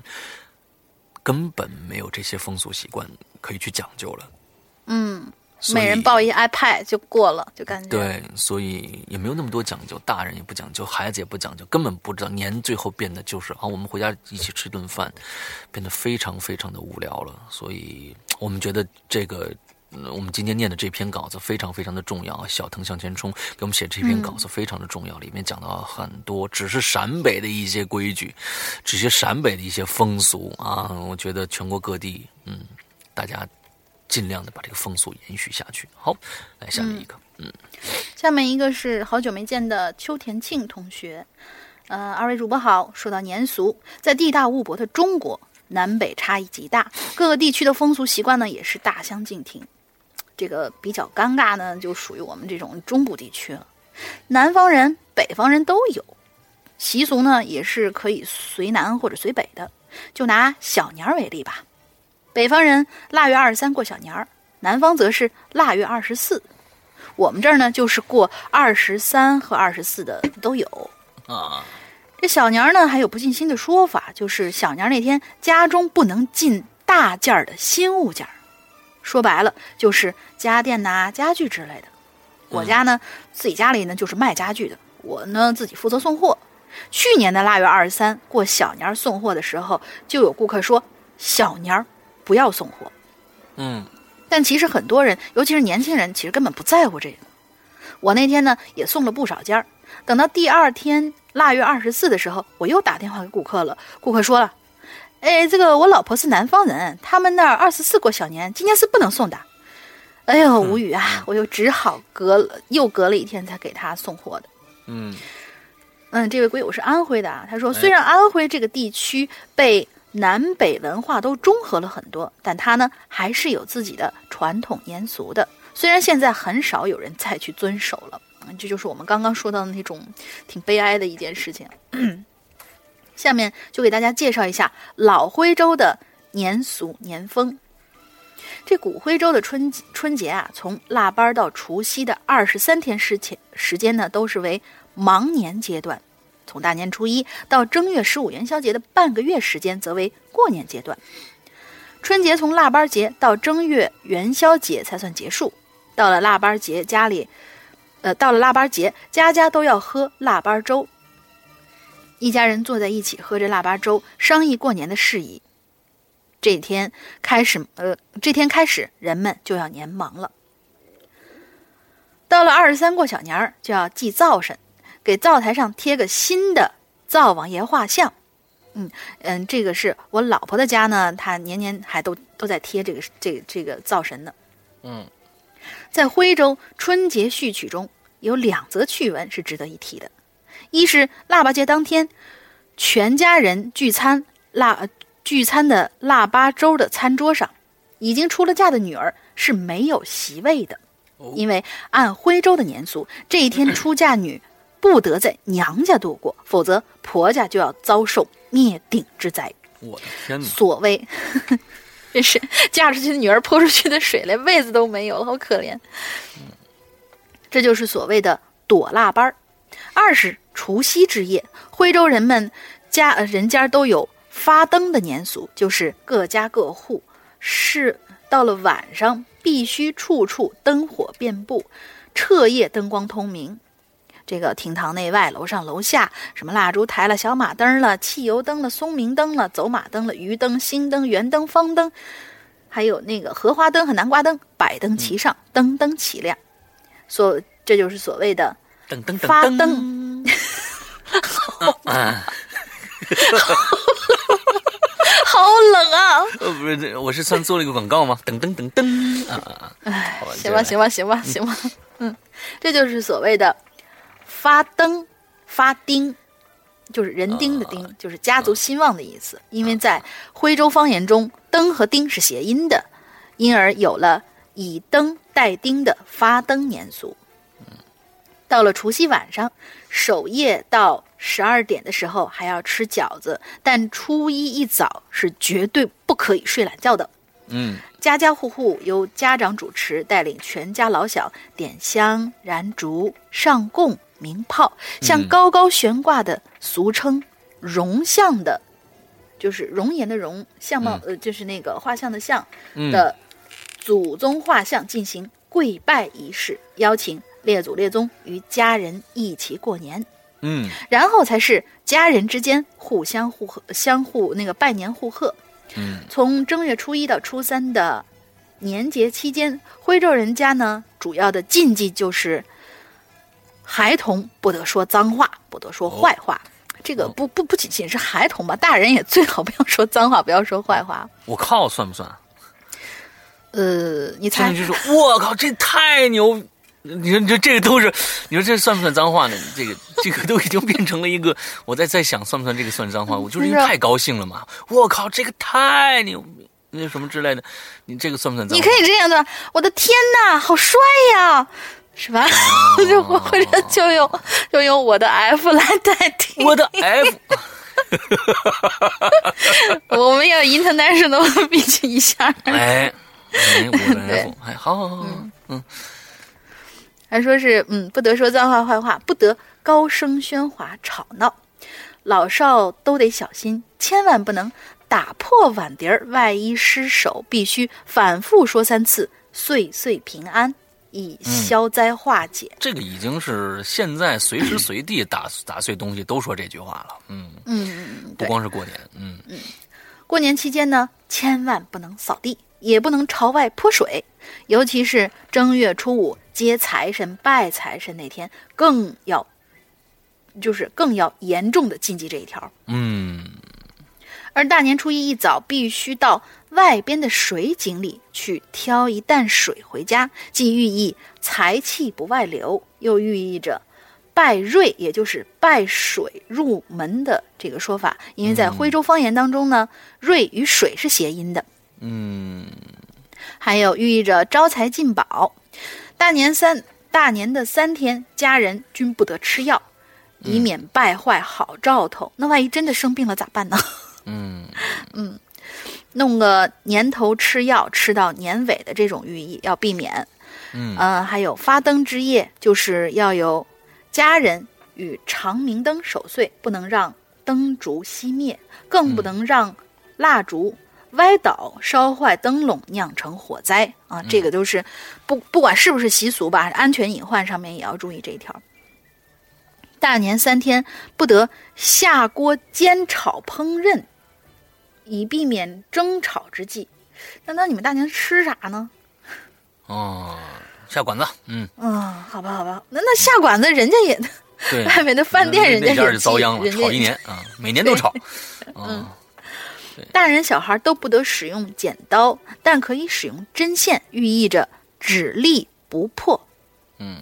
根本没有这些风俗习惯可以去讲究了。嗯，每人抱一 iPad 就过了，就感觉对，所以也没有那么多讲究，大人也不讲究，孩子也不讲究，根本不知道年最后变得就是啊，我们回家一起吃顿饭，变得非常非常的无聊了。所以我们觉得这个。我们今天念的这篇稿子非常非常的重要啊！小腾向前冲给我们写这篇稿子非常的重要，里面讲到很多只是陕北的一些规矩，这些陕北的一些风俗啊，我觉得全国各地，嗯，大家尽量的把这个风俗延续下去。好，来下面一个，嗯，下面一个是好久没见的秋田庆同学，呃，二位主播好。说到年俗，在地大物博的中国，南北差异极大，各个地区的风俗习惯呢也是大相径庭。这个比较尴尬呢，就属于我们这种中部地区了。南方人、北方人都有习俗呢，也是可以随南或者随北的。就拿小年儿为例吧，北方人腊月二十三过小年儿，南方则是腊月二十四。我们这儿呢，就是过二十三和二十四的都有啊。这小年儿呢，还有不尽心的说法，就是小年儿那天家中不能进大件儿的新物件儿。说白了就是家电呐、家具之类的。我家呢，自己家里呢就是卖家具的，我呢自己负责送货。去年的腊月二十三过小年送货的时候，就有顾客说小年不要送货。嗯，但其实很多人，尤其是年轻人，其实根本不在乎这个。我那天呢也送了不少件儿。等到第二天腊月二十四的时候，我又打电话给顾客了，顾客说了。哎，这个我老婆是南方人，他们那儿二十四过小年，今年是不能送的。哎呦，无语啊！我又只好隔了又隔了一天才给他送货的。嗯嗯，这位龟友是安徽的啊，他说虽然安徽这个地区被南北文化都中和了很多，但他呢还是有自己的传统年俗的。虽然现在很少有人再去遵守了，这就是我们刚刚说到的那种挺悲哀的一件事情。下面就给大家介绍一下老徽州的年俗年风。这古徽州的春春节啊，从腊八到除夕的二十三天时前时间呢，都是为忙年阶段；从大年初一到正月十五元宵节的半个月时间，则为过年阶段。春节从腊八节到正月元宵节才算结束。到了腊八节，家里，呃，到了腊八节，家家都要喝腊八粥。一家人坐在一起喝着腊八粥，商议过年的事宜。这天开始，呃，这天开始，人们就要年忙了。到了二十三过小年儿，就要祭灶神，给灶台上贴个新的灶王爷画像。嗯嗯，这个是我老婆的家呢，她年年还都都在贴这个这个这个灶神呢。嗯。在徽州春节序曲中有两则趣闻是值得一提的，一是腊八节当天，全家人聚餐腊聚餐的腊八粥的餐桌上，已经出了嫁的女儿是没有席位的，因为按徽州的年俗，这一天 出嫁女不得在娘家度过，否则婆家就要遭受灭顶之灾。我的天哪！所谓。这是嫁出去的女儿泼出去的水，连位子都没有，好可怜。这就是所谓的躲腊班儿。二是除夕之夜，徽州人们家人家都有发灯的年俗，就是各家各户是到了晚上必须处处灯火遍布，彻夜灯光通明。这个厅堂内外、楼上楼下，什么蜡烛台了、小马灯了、汽油灯了、松明灯了、走马灯了、鱼灯、星灯、圆灯、方灯，还有那个荷花灯和南瓜灯，百灯齐上，灯灯齐亮。所这就是所谓的灯灯发灯。好冷啊！呃，不是，我是算做了一个广告吗？噔噔噔噔啊！哎，行吧，行吧，行吧，行吧。嗯，这就是所谓的。发灯，发丁，就是人丁的丁，就是家族兴旺的意思。因为在徽州方言中，灯和丁是谐音的，因而有了以灯代丁的发灯年俗。到了除夕晚上，守夜到十二点的时候还要吃饺子，但初一一早是绝对不可以睡懒觉的。嗯，家家户户由家长主持，带领全家老小点香、燃烛、上供。鸣炮，像高高悬挂的俗称容像的，就是容颜的容，相貌呃，就是那个画像的像的祖宗画像进行跪拜仪式，邀请列祖列宗与家人一起过年。嗯，然后才是家人之间互相互贺，相互那个拜年互贺。嗯，从正月初一到初三的年节期间，徽州人家呢，主要的禁忌就是。孩童不得说脏话，不得说坏话。这个不不不仅仅是孩童吧，大人也最好不要说脏话，不要说坏话。我靠，算不算？呃，你猜？我靠，这太牛！你说，你说这个都是，你说这算不算脏话呢？这个这个都已经变成了一个，我在在想算不算这个算脏话？我就是因为太高兴了嘛！我靠，这个太牛，那什么之类的，你这个算不算脏？你可以这样的，我的天哪，好帅呀！是吧？就或者就用就用我的 F 来代替我的 F。我们要 international 比起一下。哎，我的 F，哎，好好好，嗯。还说是嗯，不得说脏话坏话，不得高声喧哗吵闹，老少都得小心，千万不能打破碗碟儿，万一失手，必须反复说三次，岁岁平安。以消灾化解，这个已经是现在随时随地打打碎东西都说这句话了。嗯。嗯嗯，不光是过年，嗯。嗯，过年期间呢，千万不能扫地，也不能朝外泼水，尤其是正月初五接财神、拜财神那天，更要就是更要严重的禁忌这一条。嗯，而大年初一一早必须到。外边的水井里去挑一担水回家，既寓意财气不外流，又寓意着拜瑞，也就是拜水入门的这个说法。因为在徽州方言当中呢，瑞与水是谐音的。嗯，还有寓意着招财进宝。大年三大年的三天，家人均不得吃药，以免败坏好兆头。那万一真的生病了咋办呢？嗯 嗯，弄个年头吃药吃到年尾的这种寓意要避免。嗯呃，还有发灯之夜，就是要有家人与长明灯守岁，不能让灯烛熄灭，更不能让蜡烛歪倒烧坏灯笼，酿成火灾啊！这个都是不不管是不是习俗吧，安全隐患上面也要注意这一条。大年三天不得下锅煎炒烹饪，以避免争吵之际。那那你们大年吃啥呢？哦，下馆子，嗯，嗯，好吧，好吧，那那下馆子，人家也对，外面的饭店，人家也就遭殃了，炒一年啊，每年都炒。嗯大人小孩都不得使用剪刀，但可以使用针线，寓意着只立不破。嗯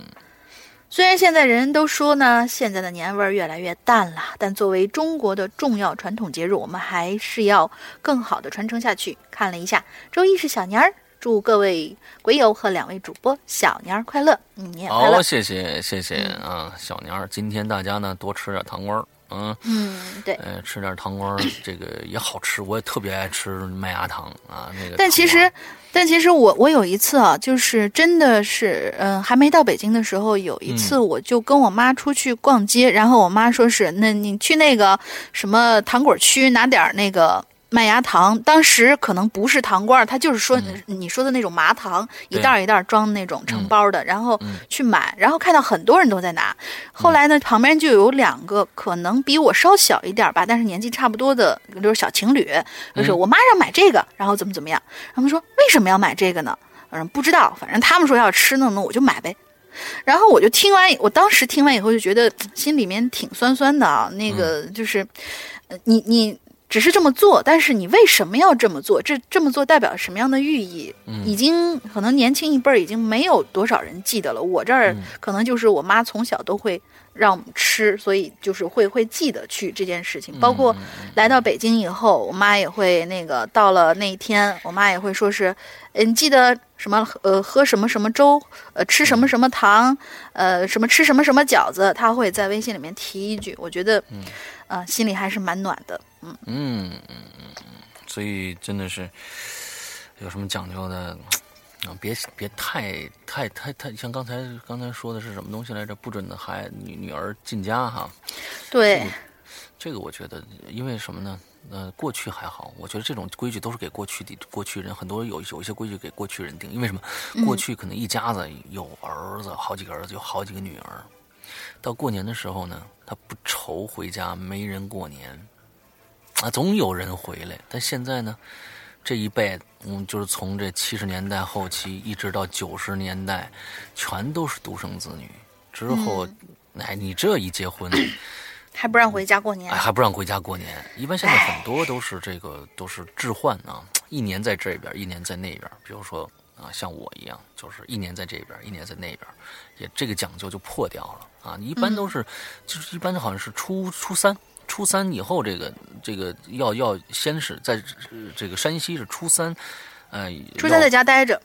虽然现在人人都说呢，现在的年味儿越来越淡了，但作为中国的重要传统节日，我们还是要更好的传承下去。看了一下，周一是小年儿，祝各位鬼友和两位主播小年儿快乐，嗯，你也快乐好，。谢谢谢谢啊，小年儿，今天大家呢多吃点糖瓜儿，嗯。嗯，对。哎，吃点糖瓜儿，这个也好吃，我也特别爱吃麦芽糖啊。那个，但其实，但其实我我有一次啊，就是真的是，嗯、还没到北京的时候，有一次我就跟我妈出去逛街，然后我妈说是，那你去那个什么糖果区拿点儿那个。麦芽糖，当时可能不是糖罐儿，它就是说你说的那种麻糖，一袋儿一袋儿装那种成包的，然后嗯去买，然后看到很多人都在拿。后来呢，旁边就有两个可能比我稍小一点儿吧，但是年纪差不多的，就是小情侣，就是嗯我妈让买这个，然后怎么怎么样，他们说为什么要买这个呢？嗯，不知道，反正他们说要吃呢，那我就买呗。然后我就听完，我当时听完以后就觉得心里面挺酸酸的啊。那个就是，呃你你只是这么做，但是你为什么要这么做？这这么做代表什么样的寓意？嗯已经可能年轻一辈儿已经没有多少人记得了。我这儿嗯可能就是我妈从小都会让我们吃，所以就是会会记得去这件事情。包括来到北京以后，我妈也会那个到了那一天，我妈也会说是，嗯记得什么呃喝什么什么粥，呃吃什么什么糖，呃什么吃什么什么饺子，她会在微信里面提一句。我觉得，呃心里还是蛮暖的。嗯，嗯嗯嗯嗯，所以真的是有什么讲究的啊？别别太太太太像刚才刚才说的是什么东西来着？不准的孩女女儿进家哈。对，这个我觉得，因为什么呢？呃，过去还好，我觉得这种规矩都是给过去的过去人，很多有有一些规矩给过去人定。因为什么？过去可能一家子有儿子，好几个儿子，有好几个女儿。到过年的时候呢，他不愁回家没人过年，啊，总有人回来。但现在呢，这一辈，嗯，就是从这七十年代后期一直到九十年代，全都是独生子女。之后，哎，你这一结婚。还不让回家过年哎，。还不让回家过年。一般现在很多都是这个，都是置换啊，一年在这边，一年在那边。比如说啊，像我一样，就是一年在这边，一年在那边，也这个讲究就破掉了啊。一般都是，就是一般好像是初初三，初三以后，这个这个要要先是在呃这个山西是初三，呃，初三在家待着，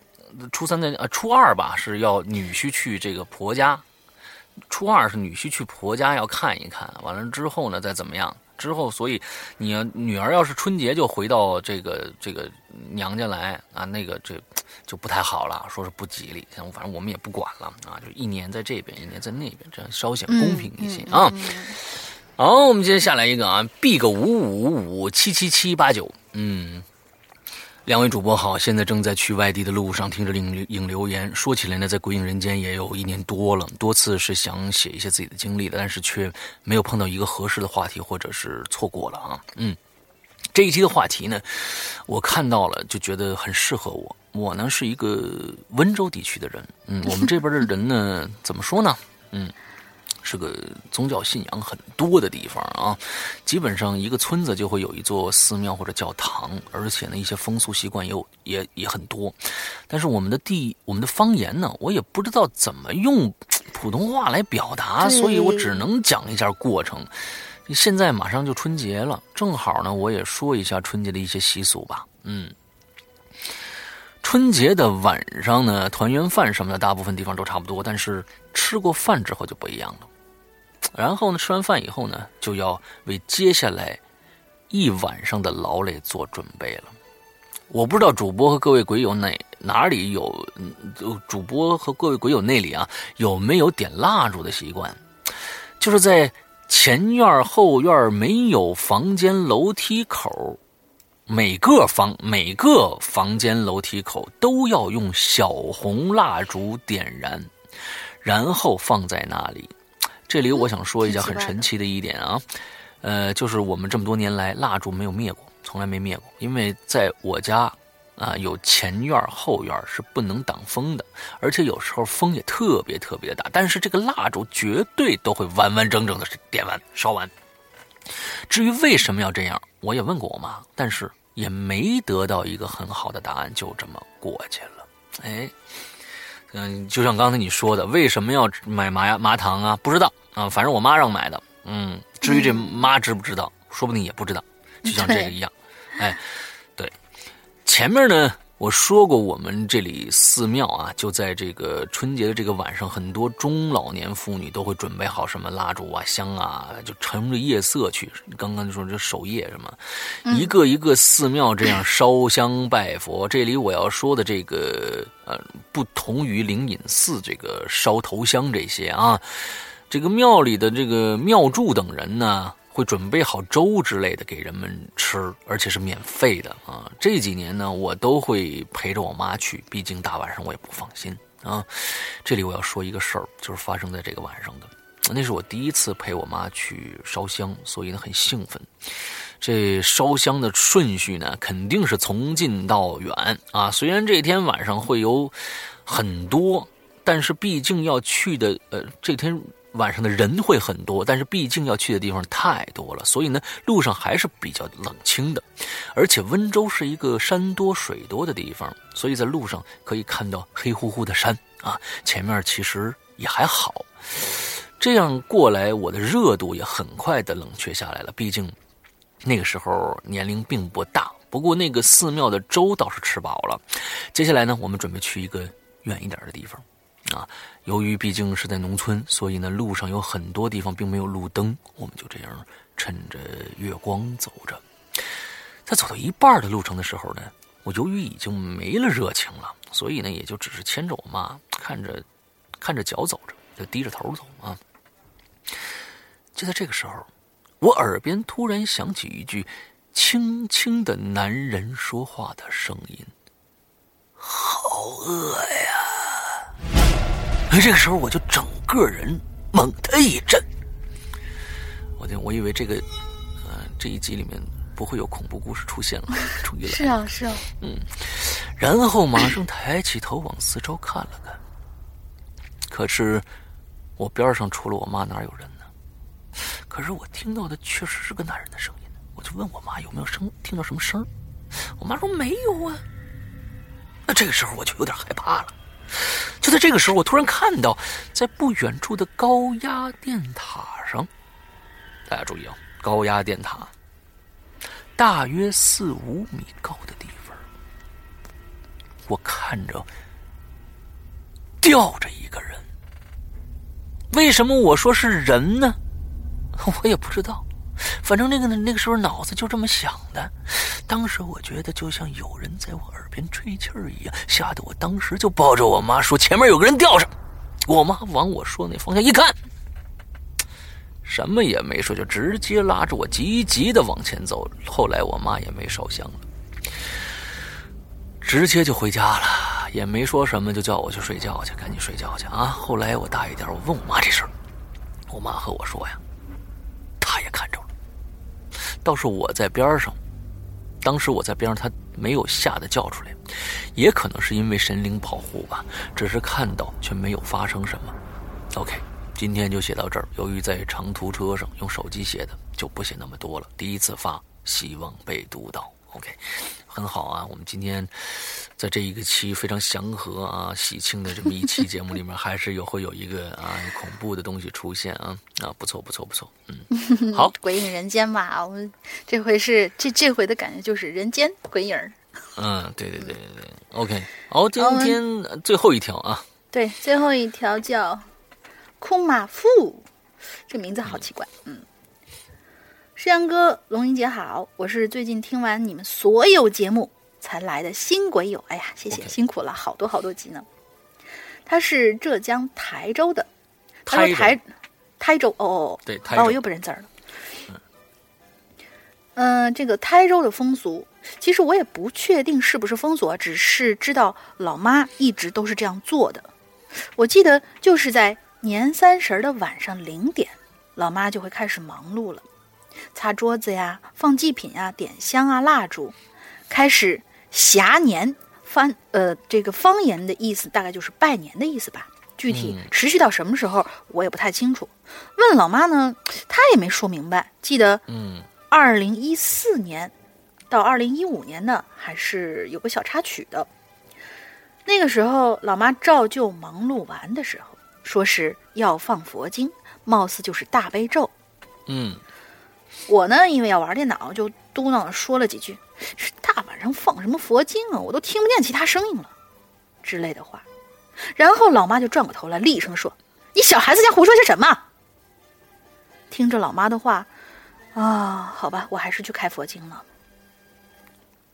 初三的呃初二吧是要女婿去这个婆家，初二是女婿去婆家要看一看，完了之后呢再怎么样？之后，所以你女儿要是春节就回到这个这个娘家来啊，那个这就不太好了，说是不吉利。反正我们也不管了啊，就一年在这边，一年在那边，这样稍显公平一些、啊。好，我们接下来一个啊，B 个五五五七七七八九，嗯。两位主播好，现在正在去外地的路上，听着影影留言。说起来呢，在鬼影人间也有一年多了，多次是想写一些自己的经历的，但是却没有碰到一个合适的话题，或者是错过了啊。嗯，这一期的话题呢，我看到了，就觉得很适合我。我呢是一个温州地区的人，嗯，我们这边的人呢，怎么说呢？嗯。是个宗教信仰很多的地方啊，基本上一个村子就会有一座寺庙或者教堂，而且呢一些风俗习惯也有也也很多。但是我们的地我们的方言呢，我也不知道怎么用普通话来表达，所以我只能讲一下过程。现在马上就春节了，正好呢，我也说一下春节的一些习俗吧。嗯，春节的晚上呢，团圆饭什么的，大部分地方都差不多，但是吃过饭之后就不一样了。然后呢，吃完饭以后呢，就要为接下来一晚上的劳累做准备了。我不知道主播和各位鬼友哪哪里有，主播和各位鬼友那里啊有没有点蜡烛的习惯？就是在前院后院没有房间楼梯口，每个房每个房间楼梯口都要用小红蜡烛点燃，然后放在那里。这里我想说一下很神奇的一点啊，呃，就是我们这么多年来蜡烛没有灭过，从来没灭过，因为在我家啊有前院后院是不能挡风的，而且有时候风也特别特别的大，但是这个蜡烛绝对都会完完整整的点完烧完。至于为什么要这样，我也问过我妈，但是也没得到一个很好的答案，就这么过去了。哎。嗯，就像刚才你说的，为什么要买麻麻糖啊？不知道啊，反正我妈让买的。嗯，至于这妈知不知道，说不定也不知道，就像这个一样。哎，对，前面呢。我说过，我们这里寺庙啊，就在这个春节的这个晚上，很多中老年妇女都会准备好什么蜡烛啊、香啊，就乘着夜色去。刚刚就说这守夜什么，一个一个寺庙这样烧香拜佛。这里我要说的这个呃，不同于灵隐寺这个烧头香这些啊，这个庙里的这个庙祝等人呢。会准备好粥之类的给人们吃，而且是免费的啊！这几年呢，我都会陪着我妈去，毕竟大晚上我也不放心啊。这里我要说一个事儿，就是发生在这个晚上的，那是我第一次陪我妈去烧香，所以呢很兴奋。这烧香的顺序呢，肯定是从近到远啊。虽然这天晚上会有很多，但是毕竟要去的，呃，这天。晚上的人会很多，但是毕竟要去的地方太多了，所以呢，路上还是比较冷清的。而且温州是一个山多水多的地方，所以在路上可以看到黑乎乎的山啊。前面其实也还好，这样过来，我的热度也很快的冷却下来了。毕竟那个时候年龄并不大。不过那个寺庙的粥倒是吃饱了。接下来呢，我们准备去一个远一点的地方。啊，由于毕竟是在农村，所以呢，路上有很多地方并没有路灯，我们就这样趁着月光走着。在走到一半的路程的时候呢，我由于已经没了热情了，所以呢，也就只是牵着我妈，看着看着脚走着，就低着头走啊。就在这个时候，我耳边突然响起一句轻轻的男人说话的声音：“好饿呀。”这个时候，我就整个人猛的一震。我就我以为这个，呃，这一集里面不会有恐怖故事出现了，终于 来了。是啊，是啊。嗯，然后马上抬起头往四周看了看，可是我边上除了我妈哪有人呢？可是我听到的确实是个男人的声音。我就问我妈有没有声听到什么声我妈说没有啊。那这个时候我就有点害怕了。就在这个时候，我突然看到，在不远处的高压电塔上，大家注意啊，高压电塔，大约四五米高的地方，我看着吊着一个人。为什么我说是人呢？我也不知道。反正那个那个时候脑子就这么想的，当时我觉得就像有人在我耳边吹气儿一样，吓得我当时就抱着我妈说：“前面有个人吊上。”我妈往我说那方向一看，什么也没说，就直接拉着我急急的往前走。后来我妈也没烧香了，直接就回家了，也没说什么，就叫我去睡觉去，赶紧睡觉去啊！后来我大一点，我问我妈这事儿，我妈和我说呀，他也看着了。倒是我在边上，当时我在边上，他没有吓得叫出来，也可能是因为神灵保护吧，只是看到却没有发生什么。OK，今天就写到这儿。由于在长途车上用手机写的，就不写那么多了。第一次发，希望被读到。OK，很好啊，我们今天。在这一个期非常祥和啊、喜庆的这么一期节目里面，还是有会有一个 啊恐怖的东西出现啊啊，不错不错不错，嗯，好，鬼影人间吧，我们这回是这这回的感觉就是人间鬼影嗯，对对对对对，OK。好，今天最后一条啊，对，最后一条叫库马富，这名字好奇怪。嗯，诗阳哥，龙吟姐好，我是最近听完你们所有节目才来的新鬼友，哎呀，谢谢，辛苦了，好多好多集呢。他是浙江台州的，台台台州哦，对，哦，我又不认字了。嗯，这个台州的风俗，其实我也不确定是不是风俗，只是知道老妈一直都是这样做的。我记得就是在年三十的晚上零点，老妈就会开始忙碌了，擦桌子呀，放祭品啊，点香啊，蜡烛，开始霞年。方呃，这个方言的意思大概就是拜年的意思吧。具体持续到什么时候，我也不太清楚。问老妈呢，她也没说明白。记得，嗯。二零一四年到二零一五年呢，还是有个小插曲的。那个时候，老妈照旧忙碌完的时候，说是要放佛经，貌似就是大悲咒。嗯，我呢，因为要玩电脑，就嘟囔说了几句：“大晚上放什么佛经啊？我都听不见其他声音了。”之类的话。然后老妈就转过头来，厉声说：“你小孩子家胡说些什么？”听着老妈的话。啊，好吧，我还是去开佛经了。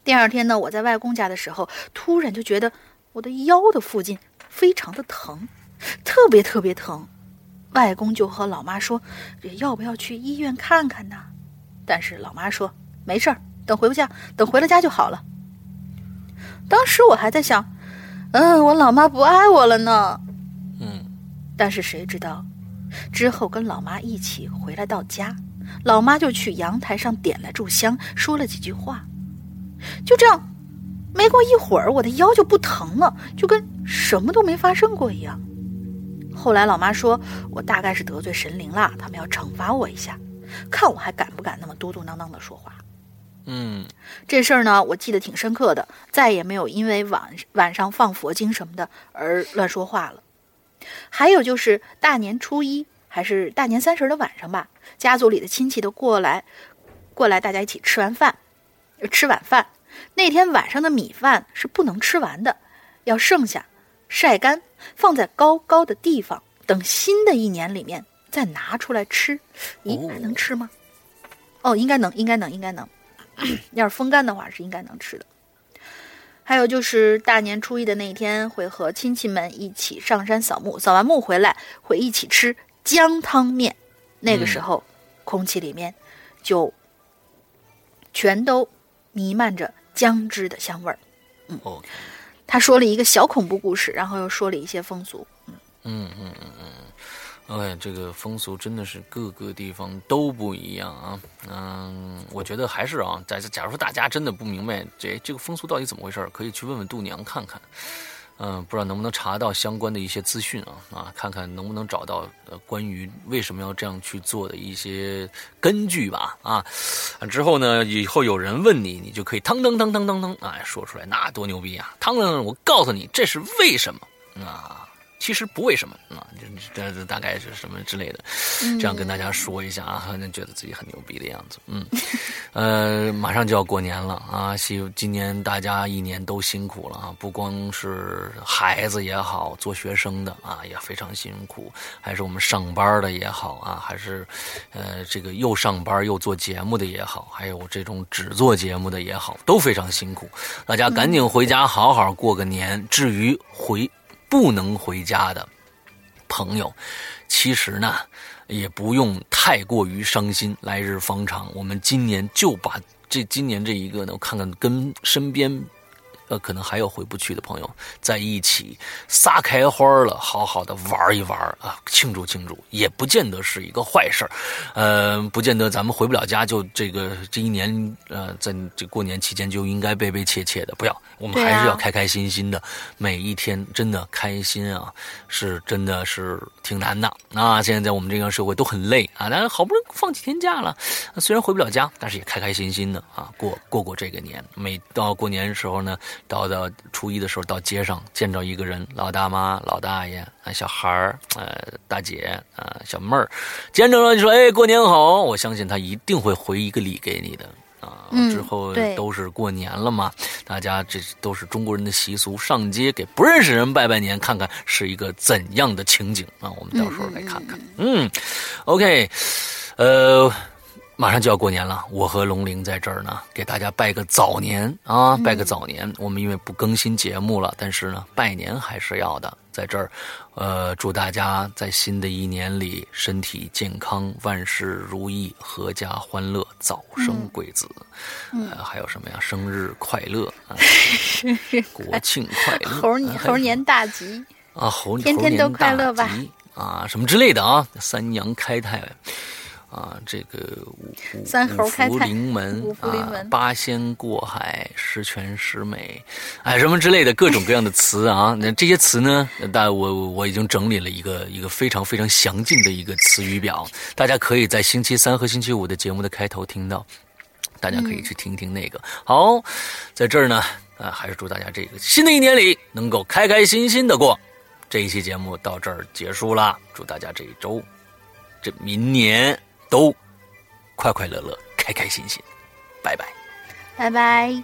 第二天呢，我在外公家的时候，突然就觉得我的腰的附近非常的疼，特别特别疼。外公就和老妈说，要不要去医院看看呢？但是老妈说没事儿，等回不家，等回了家就好了。当时我还在想，嗯，我老妈不爱我了呢。嗯，但是谁知道，之后跟老妈一起回来到家。老妈就去阳台上点了炷香，说了几句话，就这样，没过一会儿，我的腰就不疼了，就跟什么都没发生过一样。后来老妈说我大概是得罪神灵了，他们要惩罚我一下，看我还敢不敢那么嘟嘟囔囔的说话。嗯，这事儿呢，我记得挺深刻的，再也没有因为晚晚上放佛经什么的而乱说话了。还有就是大年初一。还是大年三十的晚上吧，家族里的亲戚都过来，过来大家一起吃完饭，吃晚饭。那天晚上的米饭是不能吃完的，要剩下，晒干，放在高高的地方，等新的一年里面再拿出来吃。咦，还能吃吗？哦，应该能，应该能，应该能。要是风干的话，是应该能吃的。还有就是大年初一的那一天，会和亲戚们一起上山扫墓，扫完墓回来会一起吃。姜汤面，那个时候，空气里面就全都弥漫着姜汁的香味儿。嗯，他说了一个小恐怖故事，然后又说了一些风俗。嗯嗯嗯嗯嗯，哎，这个风俗真的是各个地方都不一样啊。嗯，我觉得还是啊，在假如说大家真的不明白这这个风俗到底怎么回事，可以去问问度娘看看。嗯，不知道能不能查到相关的一些资讯啊啊，看看能不能找到呃关于为什么要这样去做的一些根据吧啊。之后呢，以后有人问你，你就可以当当当当当当哎说出来，那多牛逼啊！当当，我告诉你，这是为什么啊？其实不为什么啊，这这大概是什么之类的，这样跟大家说一下啊，好像觉得自己很牛逼的样子。嗯，呃，马上就要过年了啊，希今年大家一年都辛苦了啊，不光是孩子也好，做学生的啊也非常辛苦，还是我们上班的也好啊，还是呃这个又上班又做节目的也好，还有这种只做节目的也好，都非常辛苦。大家赶紧回家好好过个年。至于回。不能回家的朋友，其实呢，也不用太过于伤心。来日方长，我们今年就把这今年这一个呢，我看看跟身边。呃，可能还有回不去的朋友在一起撒开花了，好好的玩一玩啊，庆祝庆祝，也不见得是一个坏事儿。呃，不见得咱们回不了家就这个这一年呃，在这过年期间就应该悲悲切切的，不要，我们还是要开开心心的。每一天真的开心啊，是真的是挺难的啊。现在在我们这个社会都很累啊，但是好不容易放几天假了，虽然回不了家，但是也开开心心的啊，过过过这个年。每到过年的时候呢。到到初一的时候，到街上见着一个人，老大妈、老大爷啊，小孩儿，呃，大姐啊，小妹儿，见着了就说：“哎，过年好！”我相信他一定会回一个礼给你的。啊，嗯之后都是过年了嘛，大家这都是中国人的习俗，上街给不认识人拜拜年，看看是一个怎样的情景啊？我们到时候来看看。嗯，OK，呃。马上就要过年了，我和龙玲在这儿呢，给大家拜个早年啊，拜个早年。我们因为不更新节目了，但是呢，拜年还是要的。在这儿，呃，祝大家在新的一年里身体健康，万事如意，阖家欢乐，早生贵子。呃，还有什么呀？生日快乐啊！国庆快乐！猴年猴年大吉！啊，猴年天天都快乐吧！啊，什么之类的啊，三阳开泰。啊，这个五五三猴开泰，临门福临门，啊，八仙过海，十全十美，哎，什么之类的各种各样的词啊。那这些词呢，大我我已经整理了一个一个非常非常详尽的一个词语表，大家可以在星期三和星期五的节目的开头听到，大家可以去听听那个。好，在这儿呢，啊，还是祝大家这个新的一年里能够开开心心的过。这一期节目到这儿结束了，祝大家这一周，这明年。都快快乐乐开开心心。拜拜。拜拜。